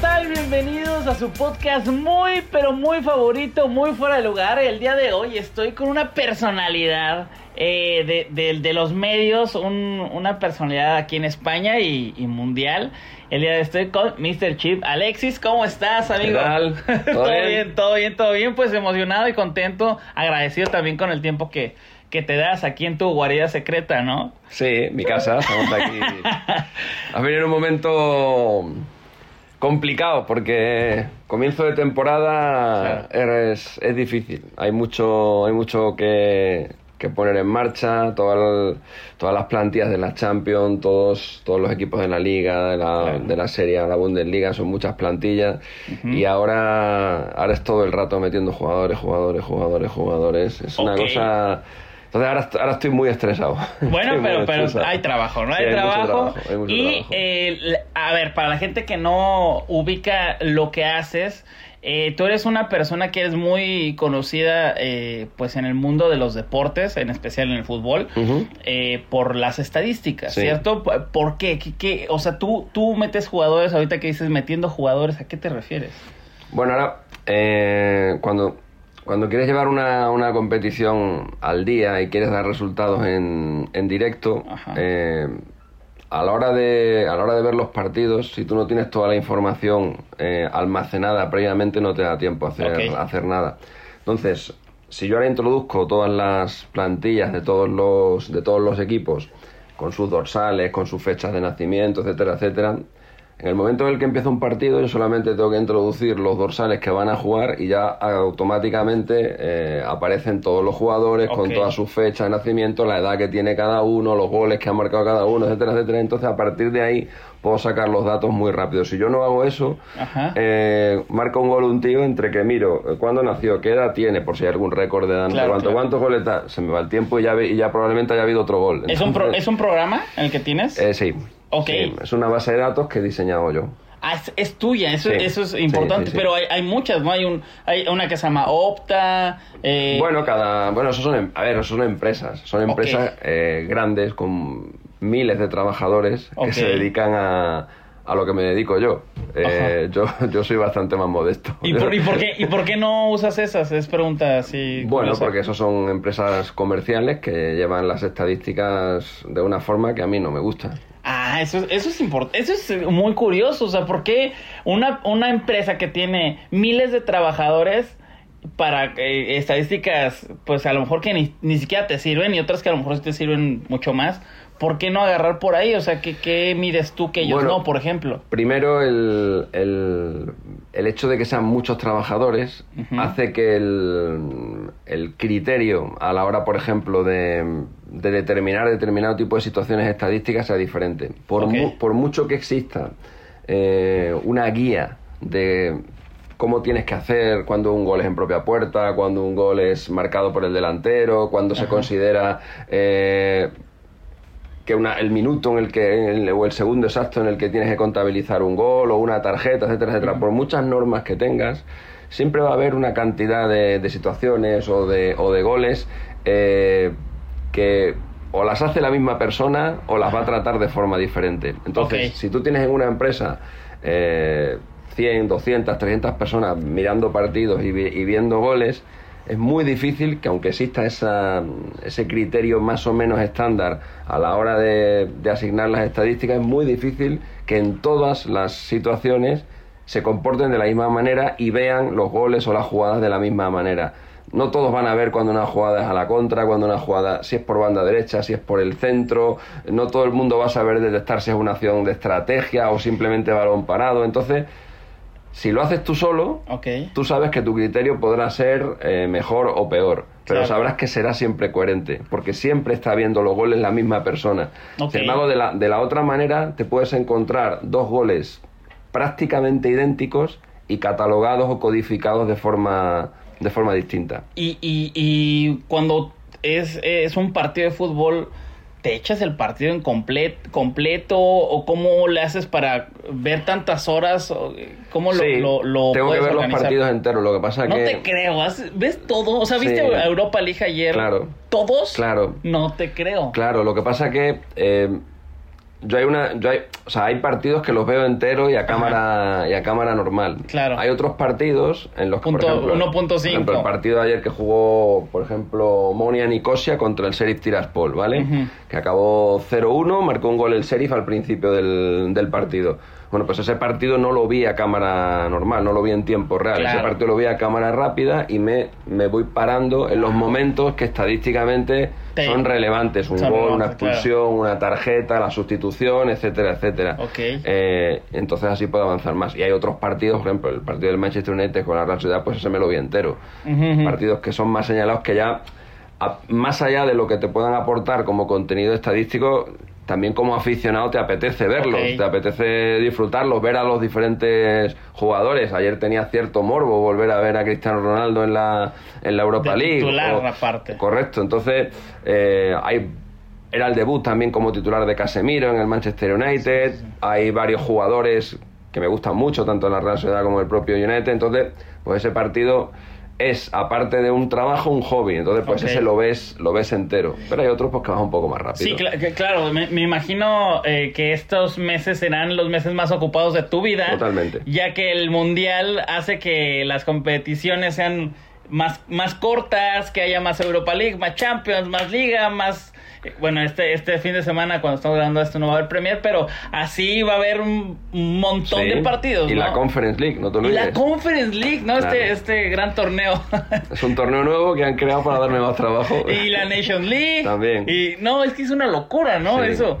Tal? Bienvenidos a su podcast muy, pero muy favorito, muy fuera de lugar. El día de hoy estoy con una personalidad eh, de, de- de los medios, un- una personalidad aquí en España y, y mundial. El día de hoy estoy con Mr. Chip. Alexis, ¿cómo estás, amigo? tal? ¿Todo, ¿Todo bien? bien? todo bien, todo bien. Pues emocionado y contento, agradecido también con el tiempo que, que te das aquí en tu guarida secreta, ¿no? Sí, mi casa, estamos aquí. Has venido en un momento complicado porque comienzo de temporada es, es difícil. Hay mucho, hay mucho que, que poner en marcha, todas todas las plantillas de la Champions, todos, todos los equipos de la Liga, de la, de la Serie, la Bundesliga, son muchas plantillas. Y ahora, ahora es todo el rato metiendo jugadores, jugadores, jugadores, jugadores. Es una cosa... Entonces ahora, ahora estoy muy estresado. Bueno, Estoy pero, pero estresado. hay trabajo, ¿no? Sí, hay, trabajo. hay y, trabajo. eh, a ver, para la gente que no ubica lo que haces, eh, tú eres una persona que es muy conocida, eh, pues, en el mundo de los deportes, en especial en el fútbol, eh, por las estadísticas, Sí. ¿cierto? ¿Por qué? ¿Qué, qué? O sea, tú, tú metes jugadores, ahorita que dices metiendo jugadores, ¿a qué te refieres? Bueno, ahora, eh, cuando, cuando quieres llevar una, una competición al día y quieres dar resultados en, en directo, eh, a, la hora de, a la hora de ver los partidos, si tú no tienes toda la información eh, almacenada previamente, no te da tiempo a hacer, a hacer nada. Entonces, si yo ahora introduzco todas las plantillas de todos los, de todos los equipos, con sus dorsales, con sus fechas de nacimiento, etcétera, etcétera, en el momento en el que empieza un partido, yo solamente tengo que introducir los dorsales que van a jugar y ya automáticamente eh, aparecen todos los jugadores con todas sus fechas de nacimiento, la edad que tiene cada uno, los goles que ha marcado cada uno, etcétera, etcétera. Entonces, a partir de ahí puedo sacar los datos muy rápido. Si yo no hago eso, eh, marca un gol un tío entre que miro eh, cuándo nació, qué edad tiene, por si hay algún récord de edad, Claro, cuánto, claro. cuántos goles da, se me va el tiempo y ya, y ya probablemente haya habido otro gol. ¿Es un, pro- ¿Es un programa el que tienes? eh, sí. Ok. Sí, es una base de datos que he diseñado yo. Ah, es, es tuya, eso, Sí, eso es importante, sí, sí. pero hay, hay muchas, ¿no? Hay, un, hay una que se llama Opta. eh, Bueno, cada, bueno, eso son, em- a ver, eso son empresas, son empresas eh, grandes con miles de trabajadores que se dedican a, a lo que me dedico yo. Eh, yo. Yo soy bastante más modesto. ¿Y por, y, por qué, ¿Y por qué no usas esas? Es pregunta así. Bueno, curiosa. porque eso son empresas comerciales que llevan las estadísticas de una forma que a mí no me gusta. Ah, eso, eso es importante. Eso es muy curioso. O sea, ¿por qué una, una empresa que tiene miles de trabajadores para eh, estadísticas, pues a lo mejor que ni, ni siquiera te sirven y otras que a lo mejor sí te sirven mucho más? ¿Por qué no agarrar por ahí? O sea, ¿qué, qué mides tú que ellos Bueno, no, por ejemplo? Primero, el, el, el hecho de que sean muchos trabajadores hace que el, el criterio a la hora, por ejemplo, de, de determinar determinado tipo de situaciones estadísticas sea diferente. Por, Ok. mu- por mucho que exista eh, una guía de cómo tienes que hacer cuando un gol es en propia puerta, cuando un gol es marcado por el delantero, cuando se considera... eh, que una, el minuto en el que en el- o el segundo exacto en el que tienes que contabilizar un gol o una tarjeta, etcétera, etcétera, por muchas normas que tengas, siempre va a haber una cantidad de, de situaciones o de, o de goles eh, que o las hace la misma persona o las va a tratar de forma diferente. Entonces, si tú tienes en una empresa eh, 100, 200, 300 personas mirando partidos y, vi- y viendo goles, es muy difícil que aunque exista esa, ese criterio más o menos estándar a la hora de, de asignar las estadísticas, es muy difícil que en todas las situaciones se comporten de la misma manera y vean los goles o las jugadas de la misma manera. No todos van a ver cuando una jugada es a la contra, cuando una jugada, si es por banda derecha, si es por el centro. No todo el mundo va a saber detectar si es una acción de estrategia o simplemente balón parado. Entonces, si lo haces tú solo, tú sabes que tu criterio podrá ser eh, mejor o peor, pero Claro. sabrás que será siempre coherente, porque siempre está viendo los goles la misma persona. Ok. Sin embargo, de la, de la otra manera, te puedes encontrar dos goles prácticamente idénticos y catalogados o codificados de forma, de forma distinta. Y, y, y cuando es, es un partido de fútbol, ¿te echas el partido en complet, completo? ¿O cómo le haces para ver tantas horas? ¿O ¿Cómo lo, Sí, lo, lo tengo que ver los organizar? partidos enteros, lo que pasa No que... te creo, ¿has- ¿ves todo? O sea, ¿viste Sí. Europa League ayer? Claro. ¿Todos? Claro. No te creo. Claro, lo que pasa que eh, yo hay una, yo hay, o sea, hay partidos que los veo enteros y a cámara y a cámara normal. Claro. Hay otros partidos en los que Punto- por ejemplo, 1.5. por ejemplo, el partido de ayer que jugó, por ejemplo, Monia Nicosia contra el Sheriff Tiraspol, ¿vale? Que acabó 0-1, marcó un gol el Sheriff al principio del, del partido. Bueno, pues ese partido no lo vi a cámara normal, no lo vi en tiempo real. Claro. Ese partido lo vi a cámara rápida y me, me voy parando en los momentos que estadísticamente Te- son relevantes. Un son gol, una claro. expulsión, una tarjeta, la sustitución, etcétera, etcétera. Ok. Eh, entonces así puedo avanzar más. Y hay otros partidos, por ejemplo, el partido del Manchester United con la Real Sociedad, pues ese me lo vi entero. Partidos que son más señalados que ya, a- más allá de lo que te puedan aportar como contenido estadístico, también como aficionado te apetece verlos, te apetece disfrutarlos, ver a los diferentes jugadores. Ayer tenía cierto morbo volver a ver a Cristiano Ronaldo en la, en la Europa De League. titular, o- aparte. Correcto, entonces eh, hay era el debut también como titular de Casemiro en el Manchester United. Hay varios jugadores que me gustan mucho, tanto en la Real Sociedad como en el propio United. Entonces, pues ese partido es, aparte de un trabajo, un hobby. Entonces, pues ese lo ves, lo ves entero. Pero hay otros pues, que vas un poco más rápido. Sí, que- claro, me, me imagino eh, que estos meses serán los meses más ocupados de tu vida. Totalmente. Ya que el mundial hace que las competiciones sean más, más cortas, que haya más Europa League, más Champions, más Liga, más... eh, Bueno, este, este fin de semana, cuando estamos grabando esto, no va a haber Premier, pero así va a haber un, montón Sí. de partidos. Y ¿no? la Conference League, no te Y olvides. la Conference League, ¿no? Claro. Este, este gran torneo. Es un torneo nuevo que han creado para darme más trabajo. y la Nation League. También. Y no, es que es una locura, ¿no? Sí. Eso.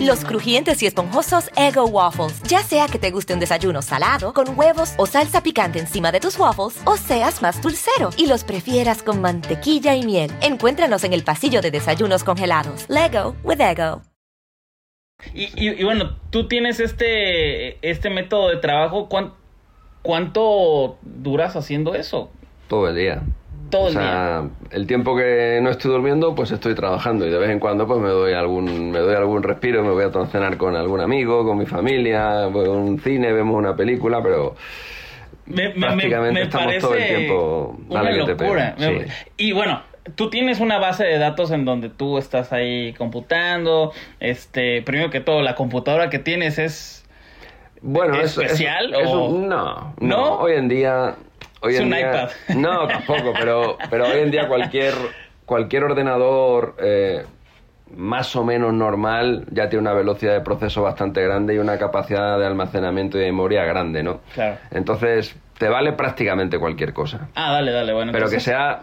Los crujientes y esponjosos Ego Waffles. Ya sea que te guste un desayuno salado, con huevos o salsa picante encima de tus waffles, o seas más dulcero y los prefieras con mantequilla y miel. Encuéntranos en el pasillo de desayunos congelados. Lego with Ego. Y, y- y bueno, tú tienes este, este método de trabajo. ¿cuán- ¿Cuánto duras haciendo eso? Todo el día. Todo o el sea, el tiempo que no estoy durmiendo, pues estoy trabajando y de vez en cuando pues me doy algún me doy algún respiro, me voy a cenar con algún amigo, con mi familia, voy a un cine, vemos una película, pero Me, me- me- Prácticamente me estamos parece todo el tiempo, una dale que te locura. pego, Me- sí. Y bueno, tú tienes una base de datos en donde tú estás ahí computando. Este, primero que todo, la computadora que tienes es bueno, ¿Es eso- especial eso- o- no, no, ¿No? hoy en día hoy Es en un día- iPad. No, tampoco, pero pero hoy en día cualquier cualquier ordenador eh, más o menos normal ya tiene una velocidad de proceso bastante grande y una capacidad de almacenamiento y de memoria grande, ¿no? Claro. Entonces, te vale prácticamente cualquier cosa. Ah, dale, dale, bueno. Pero que sea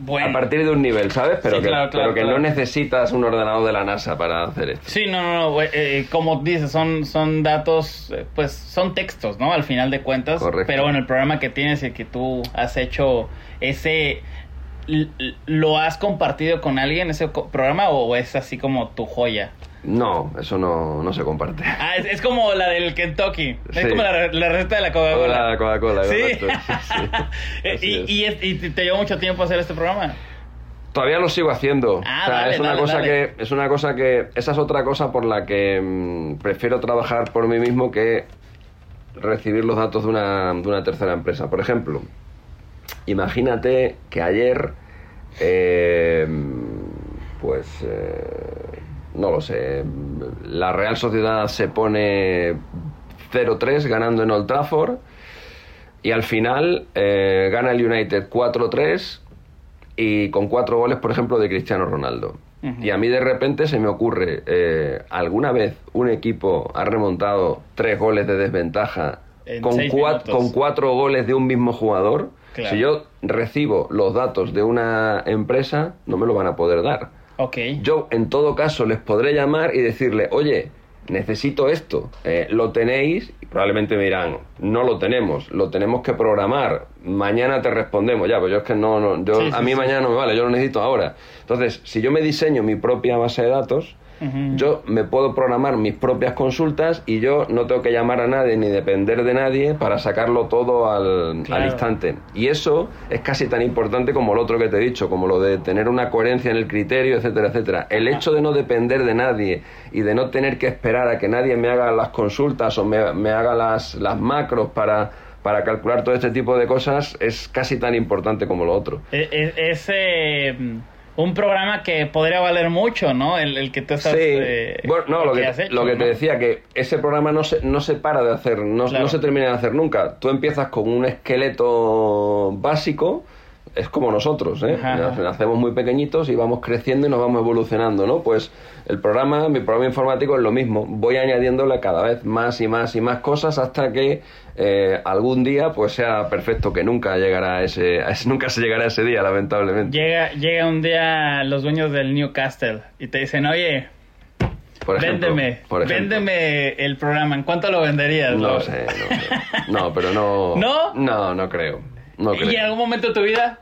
Bueno. A partir de un nivel, ¿sabes? Pero Sí, que, claro, claro, pero que claro. no necesitas un ordenador de la NASA para hacer esto. Sí, no, no, no, eh, como dices, son, son datos, eh, pues son textos, ¿no? Al final de cuentas. Correcto. Pero bueno, el programa que tienes y que tú has hecho, ese, ¿lo has compartido con alguien, ese programa, o es así como tu joya? No, eso no, no se comparte. Ah, es, es como la del Kentucky, es como la, la receta de la Coca-Cola. La Coca-Cola, Sí. correcto, sí, sí. Eh, y, te llevó mucho tiempo hacer este programa. Todavía lo sigo haciendo. Ah, o sea, dale, es una dale, cosa dale. que es una cosa que esa es otra cosa por la que mm, prefiero trabajar por mí mismo que recibir los datos de una, de una tercera empresa. Por ejemplo, imagínate que ayer eh, pues eh, no lo sé, la Real Sociedad se pone 0-3 ganando en Old Trafford y al final eh, gana el United 4-3 y con cuatro goles, por ejemplo, de Cristiano Ronaldo. Y a mí de repente se me ocurre, eh, ¿alguna vez un equipo ha remontado tres goles de desventaja En con, cua- minutos. con cuatro goles de un mismo jugador? Claro. Si yo recibo los datos de una empresa, no me lo van a poder dar. Ok. Yo, en todo caso, les podré llamar y decirle, oye, necesito esto, eh, lo tenéis, y probablemente me dirán, no lo tenemos, lo tenemos que programar, mañana te respondemos, ya, pues yo es que no, no yo, Sí, sí, a mí sí. mañana no me vale, yo lo necesito ahora. Entonces, si yo me diseño mi propia base de datos, Yo me puedo programar mis propias consultas y yo no tengo que llamar a nadie ni depender de nadie para sacarlo todo al, Claro. al instante. Y eso es casi tan importante como lo otro que te he dicho, como lo de tener una coherencia en el criterio, etcétera, etcétera. El hecho de no depender de nadie y de no tener que esperar a que nadie me haga las consultas o me, me haga las, las macros para, para calcular todo este tipo de cosas es casi tan importante como lo otro. E- e- Es, eh, un programa que podría valer mucho, ¿no? El, el que tú estás... Sí, eh, bueno, no, lo que, has hecho, lo que te decía, que ese programa no se, no se para de hacer, no, Claro. no se termina de hacer nunca. Tú empiezas con un esqueleto básico, es como nosotros, ¿eh? Nacemos muy pequeñitos y vamos creciendo y nos vamos evolucionando, ¿no? Pues el programa, mi programa informático es lo mismo. Voy añadiéndole cada vez más y más y más cosas hasta que eh, algún día pues sea perfecto, que nunca llegará a ese, a ese- nunca se llegará a ese día, lamentablemente. Llega, llega un día los dueños del Newcastle y te dicen, oye, Por ejemplo, véndeme, por ejemplo. véndeme el programa, ¿en cuánto lo venderías? No Lo- sé, no sé. No, pero no. ¿No? No, no creo. No ¿Y en algún momento de tu vida?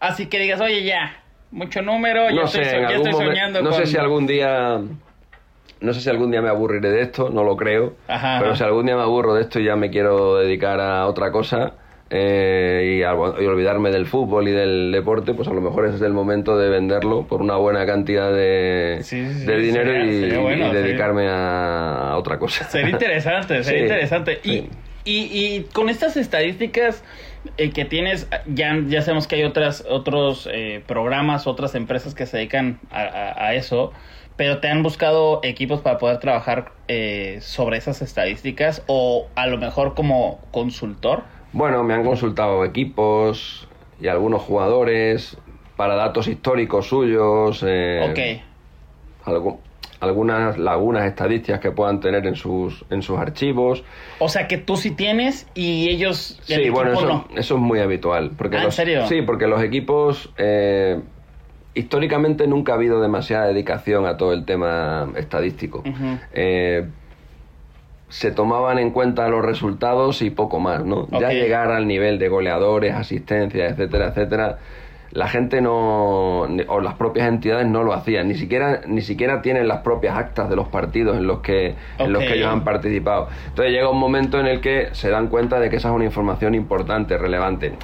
Así que digas, oye, ya, mucho número, No estoy, sé, ya algún estoy momen- soñando No con... sé si algún día. No sé si algún día me aburriré de esto, no lo creo. Ajá, pero ajá. si algún día me aburro de esto y ya me quiero dedicar a otra cosa eh, y, olvidarme del fútbol y del deporte, pues a lo mejor ese es el momento de venderlo por una buena cantidad de, Sí, sí, sí, de dinero sería- y, sería bueno, y sería- dedicarme a, a otra cosa. Sería interesante, sería interesante. Y. y, y con estas estadísticas eh, que tienes, ya, ya sabemos que hay otras, otros eh, programas, otras empresas que se dedican a, a- a eso, pero ¿te han buscado equipos para poder trabajar eh, sobre esas estadísticas o a lo mejor como consultor? Bueno, me han consultado equipos y algunos jugadores para datos históricos suyos. eh, ok. algu- algunas lagunas estadísticas que puedan tener en sus, en sus archivos. O sea que tú sí tienes y ellos... el Sí, bueno, eso, no. eso es muy habitual. Porque Ah, ¿en los- serio? Sí, porque los equipos... eh, históricamente nunca ha habido demasiada dedicación a todo el tema estadístico. Eh, se tomaban en cuenta los resultados y poco más, ¿no? Ya llegar al nivel de goleadores, asistencias, etcétera, etcétera, la gente no o las propias entidades no lo hacían, ni siquiera ni siquiera tienen las propias actas de los partidos en los que en los que ellos han participado. Entonces llega un momento en el que se dan cuenta de que esa es una información importante, relevante.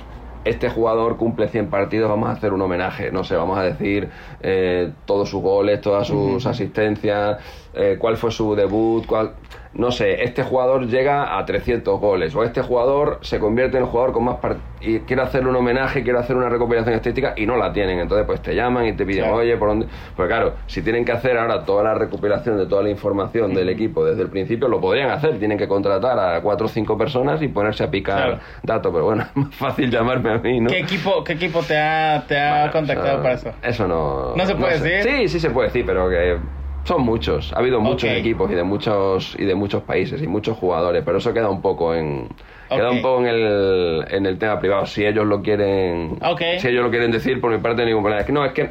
Este jugador cumple 100 partidos, vamos a hacer un homenaje, no sé, vamos a decir eh, todos sus goles, todas sus asistencias, eh, cuál fue su debut, cuál... No sé, este jugador llega a 300 goles, o este jugador se convierte en el jugador con más y quiere hacerle un homenaje, quiere hacer una recopilación estadística, y no la tienen, entonces pues te llaman y te piden, Claro. oye, ¿por dónde? Pues claro, si tienen que hacer ahora toda la recopilación de toda la información del equipo desde el principio, lo podrían hacer, tienen que contratar a cuatro o cinco personas y ponerse a picar Claro. datos, pero bueno, es más fácil llamarme a mí, ¿no? ¿Qué equipo, qué equipo te ha, te ha Bueno, contactado para eso? Eso no. ¿No se puede sé. decir? Sí, sí se puede decir, pero que Son muchos, ha habido muchos equipos y de muchos y de muchos países y muchos jugadores, pero eso queda un poco en queda un poco en el, en el tema privado. Si ellos lo quieren, si ellos lo quieren decir, por mi parte ningún problema. Es que no, es que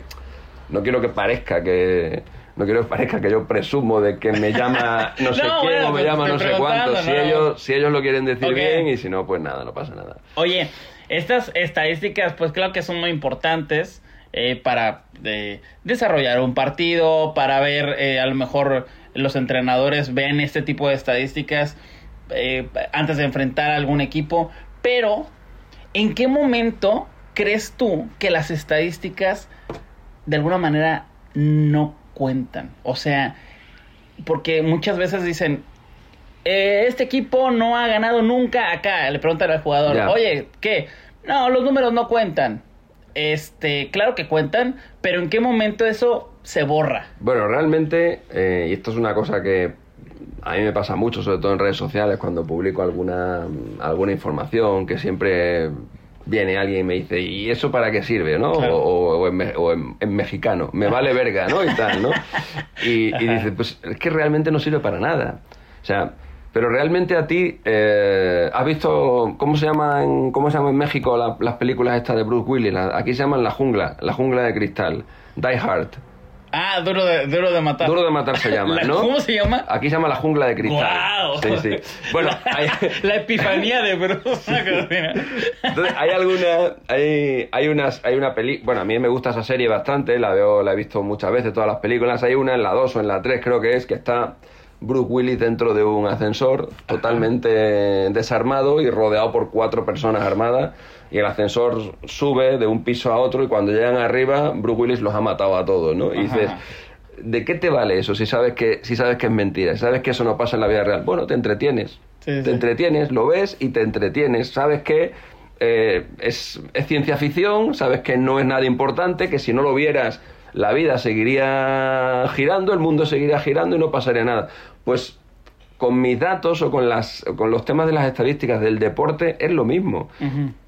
no quiero que parezca que no quiero que parezca que yo presumo de que me llama no sé No, quién bueno, o me llama no sé cuánto. Si ellos si ellos lo quieren decir bien y si no, pues nada, no pasa nada. Oye, estas estadísticas, pues claro que son muy importantes eh, para eh, desarrollar un partido, para ver, eh, a lo mejor los entrenadores ven este tipo de estadísticas eh, antes de enfrentar a algún equipo, pero ¿en qué momento crees tú que las estadísticas de alguna manera no cuentan? O sea, porque muchas veces dicen, este equipo no ha ganado nunca acá. Le preguntan al jugador, oye, ¿qué? No, los números no cuentan. Este, claro que cuentan, pero ¿en qué momento eso se borra? Bueno, realmente, eh, y esto es una cosa que a mí me pasa mucho, sobre todo en redes sociales, cuando publico alguna, alguna información, que siempre viene alguien y me dice, ¿y eso para qué sirve? ¿no? Claro. O, o en, o en- en mexicano, me vale verga, ¿no? Y tal, ¿no? Y, y dice, pues es que realmente no sirve para nada. O sea, pero realmente a ti, eh, ¿has visto cómo se llama en, cómo se llama en México la- las películas estas de Bruce Willis? La- aquí se llaman La Jungla, La Jungla de Cristal, Die Hard. Ah, duro de, duro de matar. Duro de matar se llama, La- ¿no? ¿Cómo se llama? Aquí se llama la jungla de cristal. ¡Guau! Sí, sí. Bueno, hay, La epifanía de Bruce. entonces, hay alguna, hay, hay unas, hay una peli, bueno, a mí me gusta esa serie bastante, la veo, la he visto muchas veces, todas las películas. Hay una en la 2 o en la 3 creo que es, que está Bruce Willis dentro de un ascensor totalmente desarmado y rodeado por cuatro personas armadas. Y el ascensor sube de un piso a otro y cuando llegan arriba, Bruce Willis los ha matado a todos, ¿no? Y dices, ¿de qué te vale eso si sabes que, si sabes que es mentira? Si sabes que eso no pasa en la vida real. Bueno, te entretienes. Sí, te entretienes, lo ves y te entretienes. Sabes que eh, es, es ciencia ficción, sabes que no es nada importante, que si no lo vieras la vida seguiría girando, el mundo seguiría girando y no pasaría nada. Pues con mis datos o con, las, con los temas de las estadísticas del deporte es lo mismo.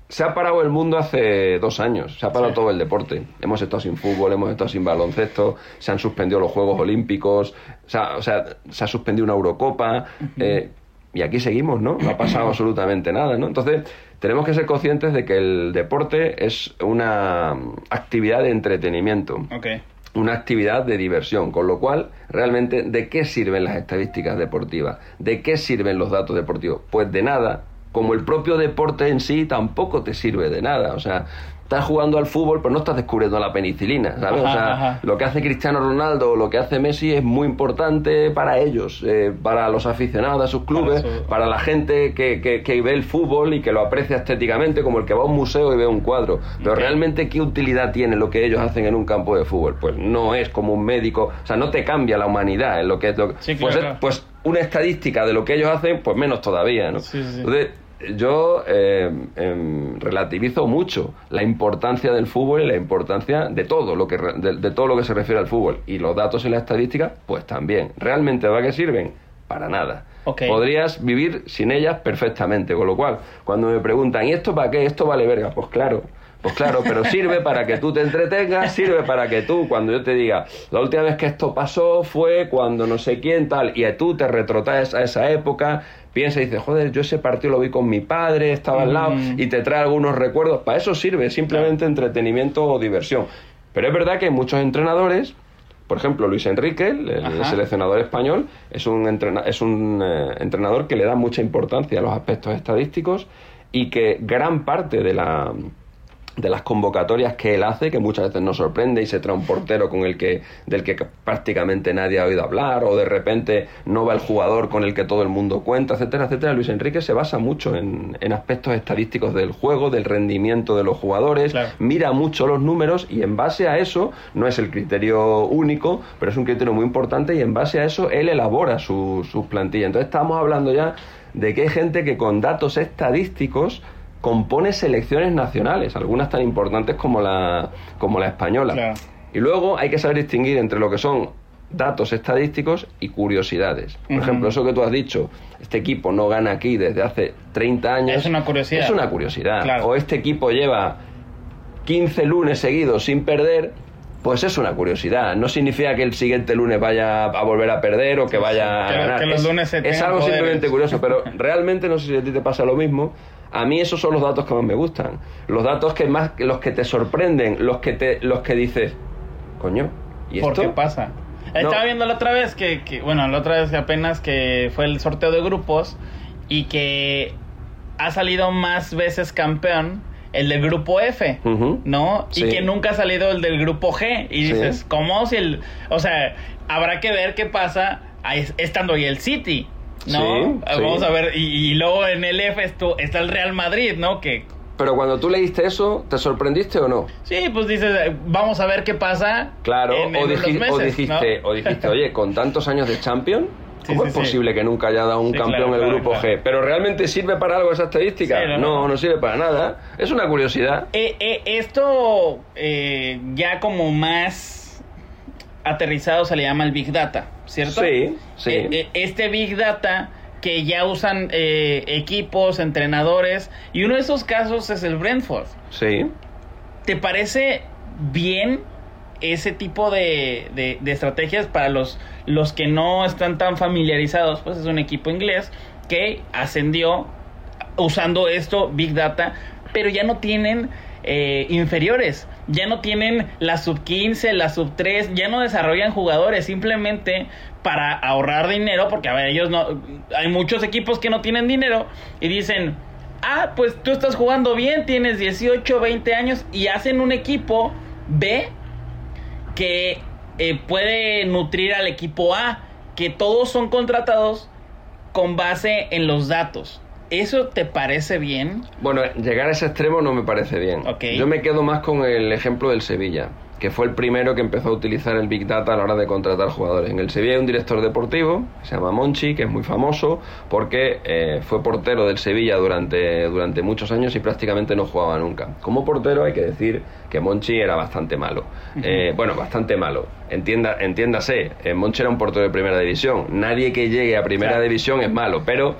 Se ha parado el mundo hace dos años, se ha parado Sí. todo el deporte. Hemos estado sin fútbol, hemos estado sin baloncesto, se han suspendido los Juegos Olímpicos, o sea, o sea, se ha suspendido una Eurocopa, eh, y aquí seguimos, ¿no? No ha pasado absolutamente nada, ¿no? Entonces, tenemos que ser conscientes de que el deporte es una actividad de entretenimiento ok. Una actividad de diversión, con lo cual, realmente, ¿de qué sirven las estadísticas deportivas? ¿De qué sirven los datos deportivos? Pues de nada, como el propio deporte en sí tampoco te sirve de nada, o sea, estás jugando al fútbol, pero no estás descubriendo la penicilina, ¿sabes? o sea, ajá. lo que hace Cristiano Ronaldo o lo que hace Messi es muy importante para ellos, eh, para los aficionados de sus clubes, Para la gente que, que- que ve el fútbol y que lo aprecia estéticamente, como el que va a un museo y ve un cuadro. Pero realmente, ¿qué utilidad tiene lo que ellos hacen en un campo de fútbol? Pues no es como un médico, o sea, no te cambia la humanidad en lo que es lo que- Sí, pues, es- pues una estadística de lo que ellos hacen, pues menos todavía, ¿no? Sí, sí. Entonces, yo eh, em, relativizo mucho la importancia del fútbol y la importancia de todo lo que de, de todo lo que se refiere al fútbol. Y los datos y la estadística pues también. Realmente para qué sirven para nada. Podrías vivir sin ellas perfectamente. Con lo cual cuando me preguntan y esto para qué esto vale verga pues claro pues claro, pero sirve para que tú te entretengas, sirve para que tú, cuando yo te diga, la última vez que esto pasó fue cuando no sé quién tal, y tú te retrotraes a esa época, piensas y dices, joder, yo ese partido lo vi con mi padre, estaba al lado, Mm. y te trae algunos recuerdos. Para eso sirve, simplemente entretenimiento o diversión. Pero es verdad que muchos entrenadores, por ejemplo, Luis Enrique, el, el Ajá. seleccionador español, es un, entrena- es un eh, entrenador que le da mucha importancia a los aspectos estadísticos y que gran parte de la de las convocatorias que él hace, que muchas veces nos sorprende y se trae un portero con el que, del que prácticamente nadie ha oído hablar, o de repente no va el jugador con el que todo el mundo cuenta, etcétera, etcétera. Luis Enrique se basa mucho en, en aspectos estadísticos del juego, del rendimiento de los jugadores, Claro. mira mucho los números y en base a eso, no es el criterio único, pero es un criterio muy importante y en base a eso él elabora su- sus plantillas. Entonces estamos hablando ya de que hay gente que con datos estadísticos compone selecciones nacionales, algunas tan importantes como la, como la española. Claro. Y luego hay que saber distinguir entre lo que son datos estadísticos y curiosidades. Por ejemplo, eso que tú has dicho, este equipo no gana aquí desde hace 30 años. Es una curiosidad. Es una curiosidad. Claro. O este equipo lleva 15 lunes seguidos sin perder. pues es una curiosidad. No significa que el siguiente lunes vaya a volver a perder o que vaya a ganar. que los es, lunes se es algo poderes. simplemente curioso, pero realmente no sé si a ti te pasa lo mismo. A mí esos son los datos que más me gustan. Los datos que más, los que te sorprenden, los que te, los que dices, coño, ¿y ¿Por esto? qué pasa? No. Estaba viendo la otra vez que, que- bueno, la otra vez que apenas que fue el sorteo de grupos y que ha salido más veces campeón el del grupo F. ¿no? Sí. Y que nunca ha salido el del grupo G. Y Sí. dices, ¿cómo si el... O sea, habrá que ver qué pasa estando ahí el City, ¿no? Sí, sí. Vamos a ver, y, y luego en el F esto- está el Real Madrid, ¿no? Que Pero cuando tú leíste eso, ¿te sorprendiste o no? sí, pues dices, eh, vamos a ver qué pasa. Claro, en- o, meses, dijiste, ¿no? o dijiste, oye, con tantos años de champion, ¿cómo sí, es sí. posible que nunca haya dado un campeón claro, el grupo claro. G? ¿Pero realmente sirve para algo esa estadística? No, no, no. no, sirve para nada. Es una curiosidad. Eh, eh, esto eh, ya como más aterrizado se le llama el Big Data, ¿cierto? Sí, sí. Eh, eh, este Big Data que ya usan eh, equipos, entrenadores, y uno de esos casos es el Brentford. Sí. ¿Te parece bien ese tipo de, de- de estrategias para los, los que no están tan familiarizados? Pues es un equipo inglés que ascendió usando esto, Big Data, pero ya no tienen eh, inferiores, ya no tienen la sub 15, la sub 3, ya no desarrollan jugadores, simplemente para ahorrar dinero, porque a ver, ellos no, hay muchos equipos que no tienen dinero y dicen, ah, pues tú estás jugando bien, tienes 18, 20 años y hacen un equipo B que eh, puede nutrir al equipo A, que todos son contratados con base en los datos. ¿Eso te parece bien? Bueno, llegar a ese extremo no me parece bien. Yo me quedo más con el ejemplo del Sevilla, que fue el primero que empezó a utilizar el Big Data a la hora de contratar jugadores. En el Sevilla hay un director deportivo, que se llama Monchi, que es muy famoso porque eh, fue portero del Sevilla durante, durante muchos años y prácticamente no jugaba nunca. Como portero hay que decir que Monchi era bastante malo. Eh, bueno, bastante malo. Entienda, entiéndase, eh, Monchi era un portero de primera división. Nadie que llegue a primera Claro. división es malo, pero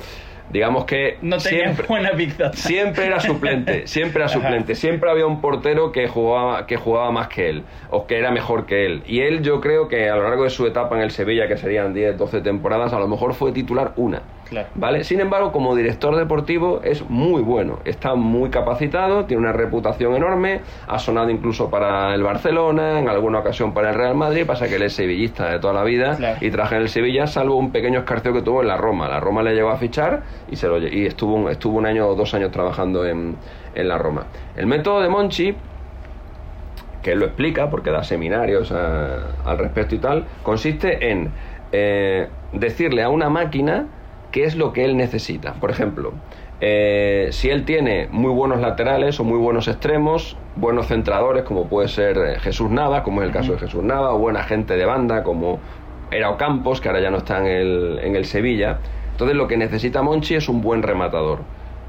digamos que No tenía siempre, buena. Siempre era suplente, siempre era Ajá. suplente. Siempre había un portero que jugaba, que jugaba más que él, o que era mejor que él. Y él, yo creo que a lo largo de su etapa en el Sevilla, que serían 10, 12 temporadas, a lo mejor fue titular una. Claro. ¿Vale? Sin embargo, como director deportivo es muy bueno, está muy capacitado, tiene una reputación enorme, ha sonado incluso para el Barcelona, en alguna ocasión para el Real Madrid, pasa que él es sevillista de toda la vida Claro. y trabaja en el Sevilla, salvo un pequeño escarceo que tuvo en la Roma. La Roma le llegó a fichar y, se lo, y estuvo, un- estuvo un año o dos años trabajando en, en la Roma. El método de Monchi que él lo explica porque da seminarios a- al respecto y tal, consiste en eh, decirle a una máquina qué es lo que él necesita. Por ejemplo, eh, si él tiene muy buenos laterales o muy buenos extremos, buenos centradores como puede ser eh, Jesús Nava, como es el caso de Jesús Nava, o buena gente de banda como era Ocampos, que ahora ya no está en el, en el Sevilla, entonces lo que necesita Monchi es un buen rematador.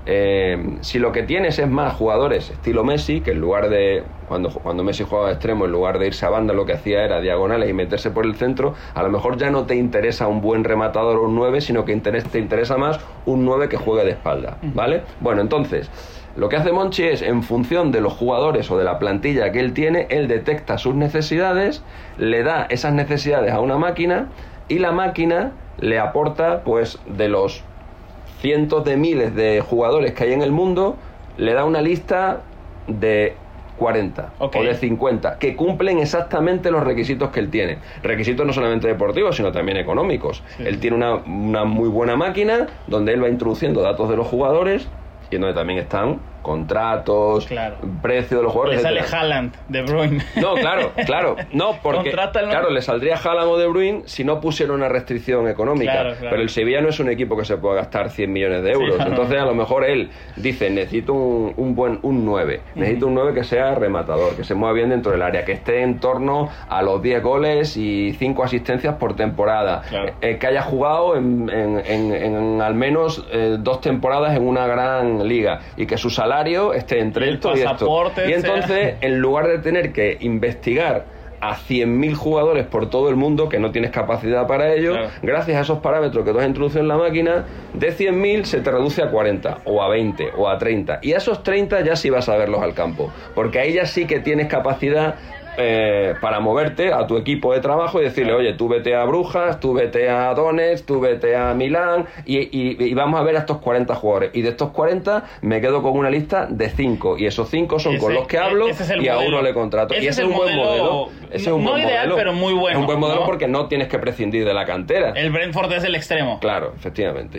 Eh, si lo que tienes es más jugadores estilo Messi, que en lugar de cuando, cuando Messi jugaba de extremo, en lugar de irse a banda, lo que hacía era diagonales y meterse por el centro, a lo mejor ya no te interesa un buen rematador o un 9, sino que te interesa más un 9 que juegue de espalda, ¿vale? Bueno, entonces, lo que hace Monchi es, en función de los jugadores o de la plantilla que él tiene, él detecta sus necesidades, le da esas necesidades a una máquina y la máquina le aporta, pues, de los cientos de miles de jugadores que hay en el mundo, le da una lista de 40 Ok. o de 50 que cumplen exactamente los requisitos que él tiene. Requisitos no solamente deportivos, sino también económicos. Él tiene una, una muy buena máquina donde él va introduciendo datos de los jugadores y donde también están contratos, Claro. precio de los jugadores. Le sale etcétera. Haaland, De Bruyne. No, claro, claro. No, porque claro, le saldría Haaland o De Bruyne si no pusiera una restricción económica. Claro, claro. Pero el Sevilla no es un equipo que se pueda gastar 100 millones de euros. Sí. Entonces, a lo mejor él dice, necesito un, un buen un 9. Necesito un 9 que sea rematador, que se mueva bien dentro del área, que esté en torno a los 10 goles y 5 asistencias por temporada. Eh, que haya jugado en, en- en- en al menos eh, dos temporadas en una gran liga y que su salario esté entre Y el esto y esto. Y sea- entonces, en lugar de tener que investigar a 100.000 jugadores por todo el mundo que no tienes capacidad para ello, Claro. gracias a esos parámetros que tú has introducido en la máquina, de 100.000 se te reduce a 40 o a 20 o a 30. Y a esos 30 ya sí vas a verlos al campo, porque ahí ya sí que tienes capacidad eh, para moverte a tu equipo de trabajo y decirle, oye, tú vete a Brujas, tú vete a Donetsk, tú vete a Milán y, y- y vamos a ver a estos 40 jugadores. Y de estos 40 me quedo con una lista de 5 y esos 5 son con los que hablo es el y a modelo. uno le contrato. Ese y es ese es un buen modelo, modelo. Ese es un no buen ideal, modelo. pero muy bueno, Es un buen modelo ¿no? porque no tienes que prescindir de la cantera. El Brentford es el extremo. Claro, efectivamente.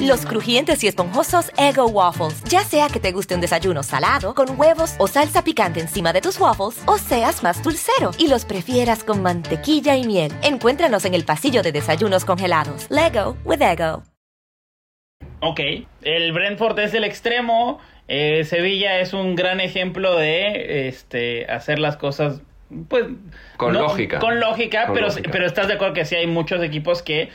Los crujientes y esponjosos Ego Waffles. Ya sea que te guste un desayuno salado, con huevos o salsa picante encima de tus waffles, o seas más dulcero y los prefieras con mantequilla y miel. Encuéntranos en el pasillo de desayunos congelados. Lego with Ego. Ok, el Brentford es el extremo. eh, Sevilla es un gran ejemplo de este hacer las cosas pues Con lógica. Con lógica, Con pero, lógica. pero estás de acuerdo que sí hay muchos equipos que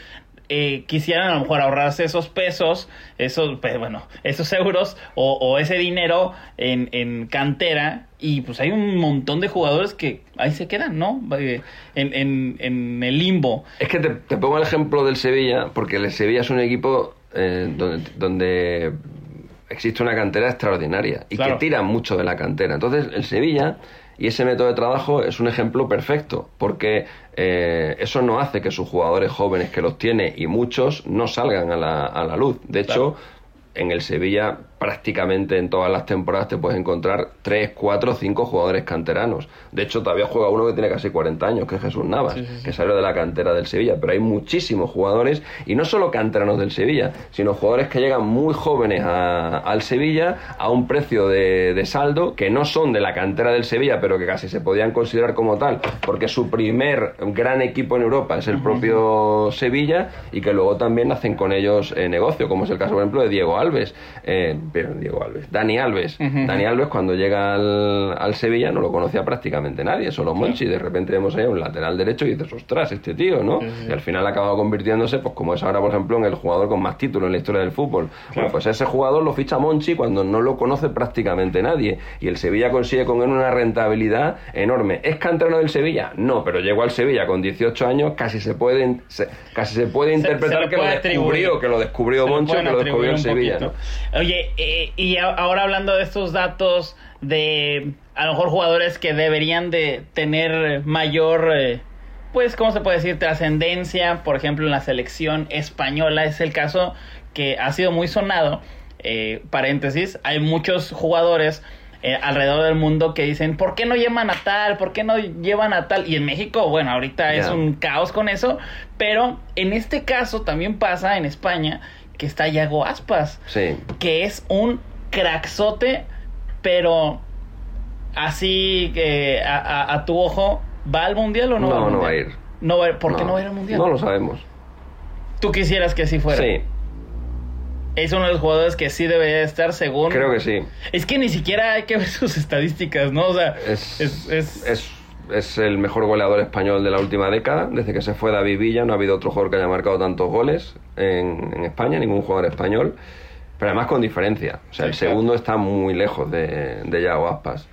eh, quisieran a lo mejor ahorrarse esos pesos, esos, pues, bueno, esos euros o, o ese dinero en, en cantera y pues hay un montón de jugadores que ahí se quedan, ¿no? Eh, En, en, en el limbo. Es que te, te pongo el ejemplo del Sevilla, porque el Sevilla es un equipo eh, donde, donde existe una cantera extraordinaria y Claro. que tira mucho de la cantera. Entonces, el Sevilla y ese método de trabajo es un ejemplo perfecto, porque eh, eso no hace que sus jugadores jóvenes que los tiene y muchos no salgan a la, a la luz. De hecho, en el Sevilla prácticamente en todas las temporadas te puedes encontrar 3, 4, 5 jugadores canteranos. De hecho, todavía juega uno que tiene casi 40 años, que es Jesús Navas, que salió de la cantera del Sevilla. Pero hay muchísimos jugadores, y no solo canteranos del Sevilla, sino jugadores que llegan muy jóvenes a- al Sevilla a un precio de, de saldo que no son de la cantera del Sevilla, pero que casi se podían considerar como tal, porque su primer gran equipo en Europa es el propio Sevilla, y que luego también hacen con ellos eh, negocio, como es el caso, por ejemplo, de Diego Alves. Eh, pero Diego Alves. Dani Alves. Dani Alves, cuando llega al, al Sevilla, no lo conocía prácticamente nadie, solo Monchi. De repente vemos ahí un lateral derecho y dices, ostras, este tío, ¿no? Y al final ha acabado convirtiéndose, pues como es ahora, por ejemplo, en el jugador con más títulos en la historia del fútbol. Bueno, pues ese jugador lo ficha Monchi cuando no lo conoce prácticamente nadie. Y el Sevilla consigue con él una rentabilidad enorme. ¿Es canterano del Sevilla? No, pero llegó al Sevilla con 18 años, casi se puede, se- casi se puede interpretar se que lo descubrió, que lo descubrió Se le Monchi, pueden que lo descubrió un Sevilla, ¿no? Oye, eh, y a- ahora hablando de estos datos de a lo mejor jugadores que deberían de tener mayor, eh, pues, ¿cómo se puede decir? Trascendencia, por ejemplo, en la selección española, es el caso que ha sido muy sonado. Eh, paréntesis, hay muchos jugadores eh, alrededor del mundo que dicen, ¿por qué no llevan a tal? ¿Por qué no llevan a tal? Y en México, bueno, ahorita es un caos con eso, pero en este caso también pasa en España que está Yago Aspas, Sí. que es un crackzote, pero así que a, a- a tu ojo, ¿va al mundial o no? No, va al no va a ir. No va a ir. ¿Por qué no va a ir al mundial? No lo sabemos. Tú quisieras que así fuera. Sí, Es uno de los jugadores que sí debería estar según. creo que sí. Es que ni siquiera hay que ver sus estadísticas, ¿no? O sea, Es, es- es- es- es el mejor goleador español de la última década. Desde que se fue David Villa no ha habido otro jugador que haya marcado tantos goles en, en España, ningún jugador español. Pero además con diferencia. O sea, el claro. segundo está muy lejos de, de Yago Aspas.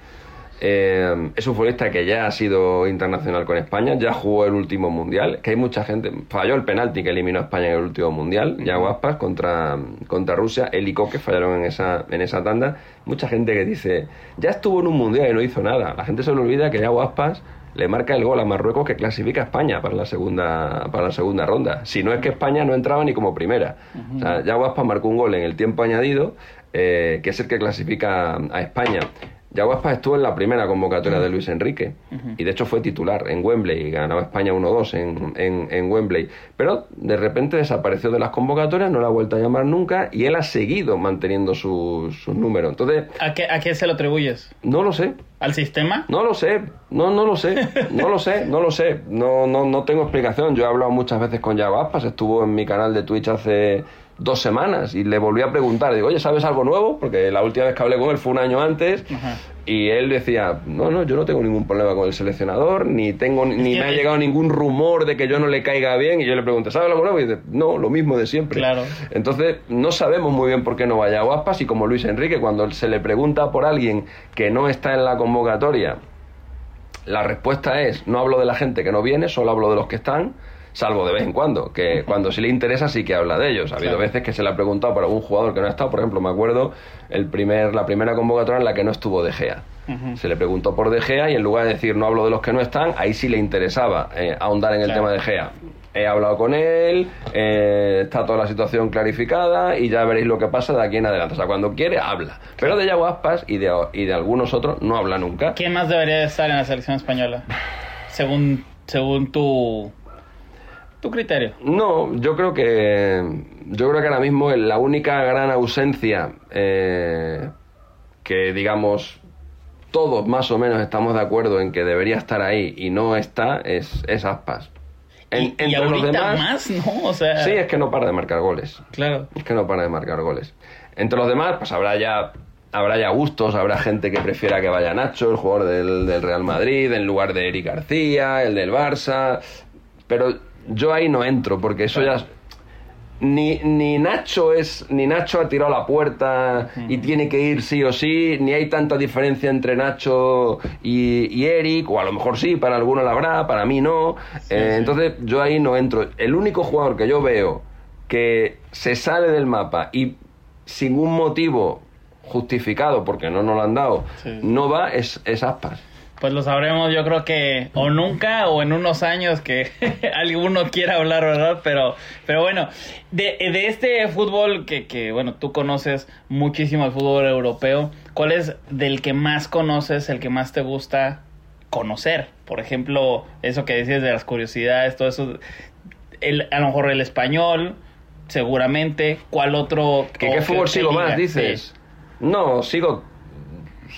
Eh, es un futbolista que ya ha sido internacional con España, ya jugó el último mundial, que hay mucha gente, falló el penalti que eliminó a España en el último mundial, Yago Aspas contra, contra Rusia, él y Coque fallaron en esa, en esa tanda, mucha gente que dice, ya estuvo en un mundial y no hizo nada, la gente se le olvida que Yago Aspas le marca el gol a Marruecos que clasifica a España para la segunda, para la segunda ronda, si no es que España no entraba ni como primera, o sea, Yago Aspas marcó un gol en el tiempo añadido, eh, que es el que clasifica a España. Yago Aspas estuvo en la primera convocatoria de Luis Enrique y de hecho fue titular en Wembley y ganaba España 1-2 en, en, en Wembley. Pero de repente desapareció de las convocatorias, no la ha vuelto a llamar nunca y él ha seguido manteniendo sus sus números. Entonces, ¿A qué, ¿A qué se lo atribuyes? no lo sé. ¿Al sistema? No lo sé, no, no lo sé, no lo sé, no lo sé, no, no, no tengo explicación. Yo he hablado muchas veces con Yago Aspas, estuvo en mi canal de Twitch hace dos semanas y le volví a preguntar, digo, oye, ¿sabes algo nuevo? Porque la última vez que hablé con él fue un año antes Ajá. y él decía, no, no, yo no tengo ningún problema con el seleccionador, ni tengo ni me ha llegado ningún rumor de que yo no le caiga bien y yo le pregunté, ¿sabes algo nuevo? Y dice, no, lo mismo de siempre. Claro. Entonces, no sabemos muy bien por qué no vaya a Guaspas y como Luis Enrique, cuando se le pregunta por alguien que no está en la convocatoria, la respuesta es, no hablo de la gente que no viene, solo hablo de los que están, salvo de vez en cuando, que cuando sí le interesa sí que habla de ellos. Ha habido Claro. veces que se le ha preguntado por algún jugador que no ha estado, por ejemplo, me acuerdo el primer, la primera convocatoria en la que no estuvo De Gea. Se le preguntó por De Gea y en lugar de decir no hablo de los que no están, ahí sí le interesaba eh, ahondar en el Claro. tema de Gea. He hablado con él, eh, está toda la situación clarificada y ya veréis lo que pasa de aquí en adelante. O sea, cuando quiere, habla. Pero de Yago Aspas y de, y de algunos otros no habla nunca. ¿Quién más debería de estar en la selección española? Según, según tu, tu criterio. No, yo creo que yo creo que ahora mismo la única gran ausencia eh, que digamos todos más o menos estamos de acuerdo en que debería estar ahí y no está es, es Aspas. En- y, y entre los ahorita demás, más, ¿no? O sea, sí es que no para de marcar goles. claro. Es que no para de marcar goles. Entre los demás, pues habrá ya habrá ya gustos, habrá gente que prefiera que vaya Nacho, el jugador del, del Real Madrid, en lugar de Eric García, el del Barça. Pero yo ahí no entro, porque eso ya. Ni, ni Nacho es ni Nacho ha tirado la puerta y tiene que ir sí o sí ni hay tanta diferencia entre Nacho y, y Eric o a lo mejor sí para algunos la habrá para mí no Eh, entonces yo ahí no entro el único jugador que yo veo que se sale del mapa y sin un motivo justificado porque no nos lo han dado Sí. no va es, es Aspas Pues lo sabremos, yo creo que o nunca o en unos años que alguno quiera hablar, ¿verdad? Pero, pero bueno, de, de este fútbol que, que, bueno, tú conoces muchísimo el fútbol europeo, ¿cuál es del que más conoces, el que más te gusta conocer? Por ejemplo, eso que decías de las curiosidades, todo eso, el, a lo mejor el español, seguramente, ¿cuál otro? ¿Que o qué fútbol sigo más, dices? No, sigo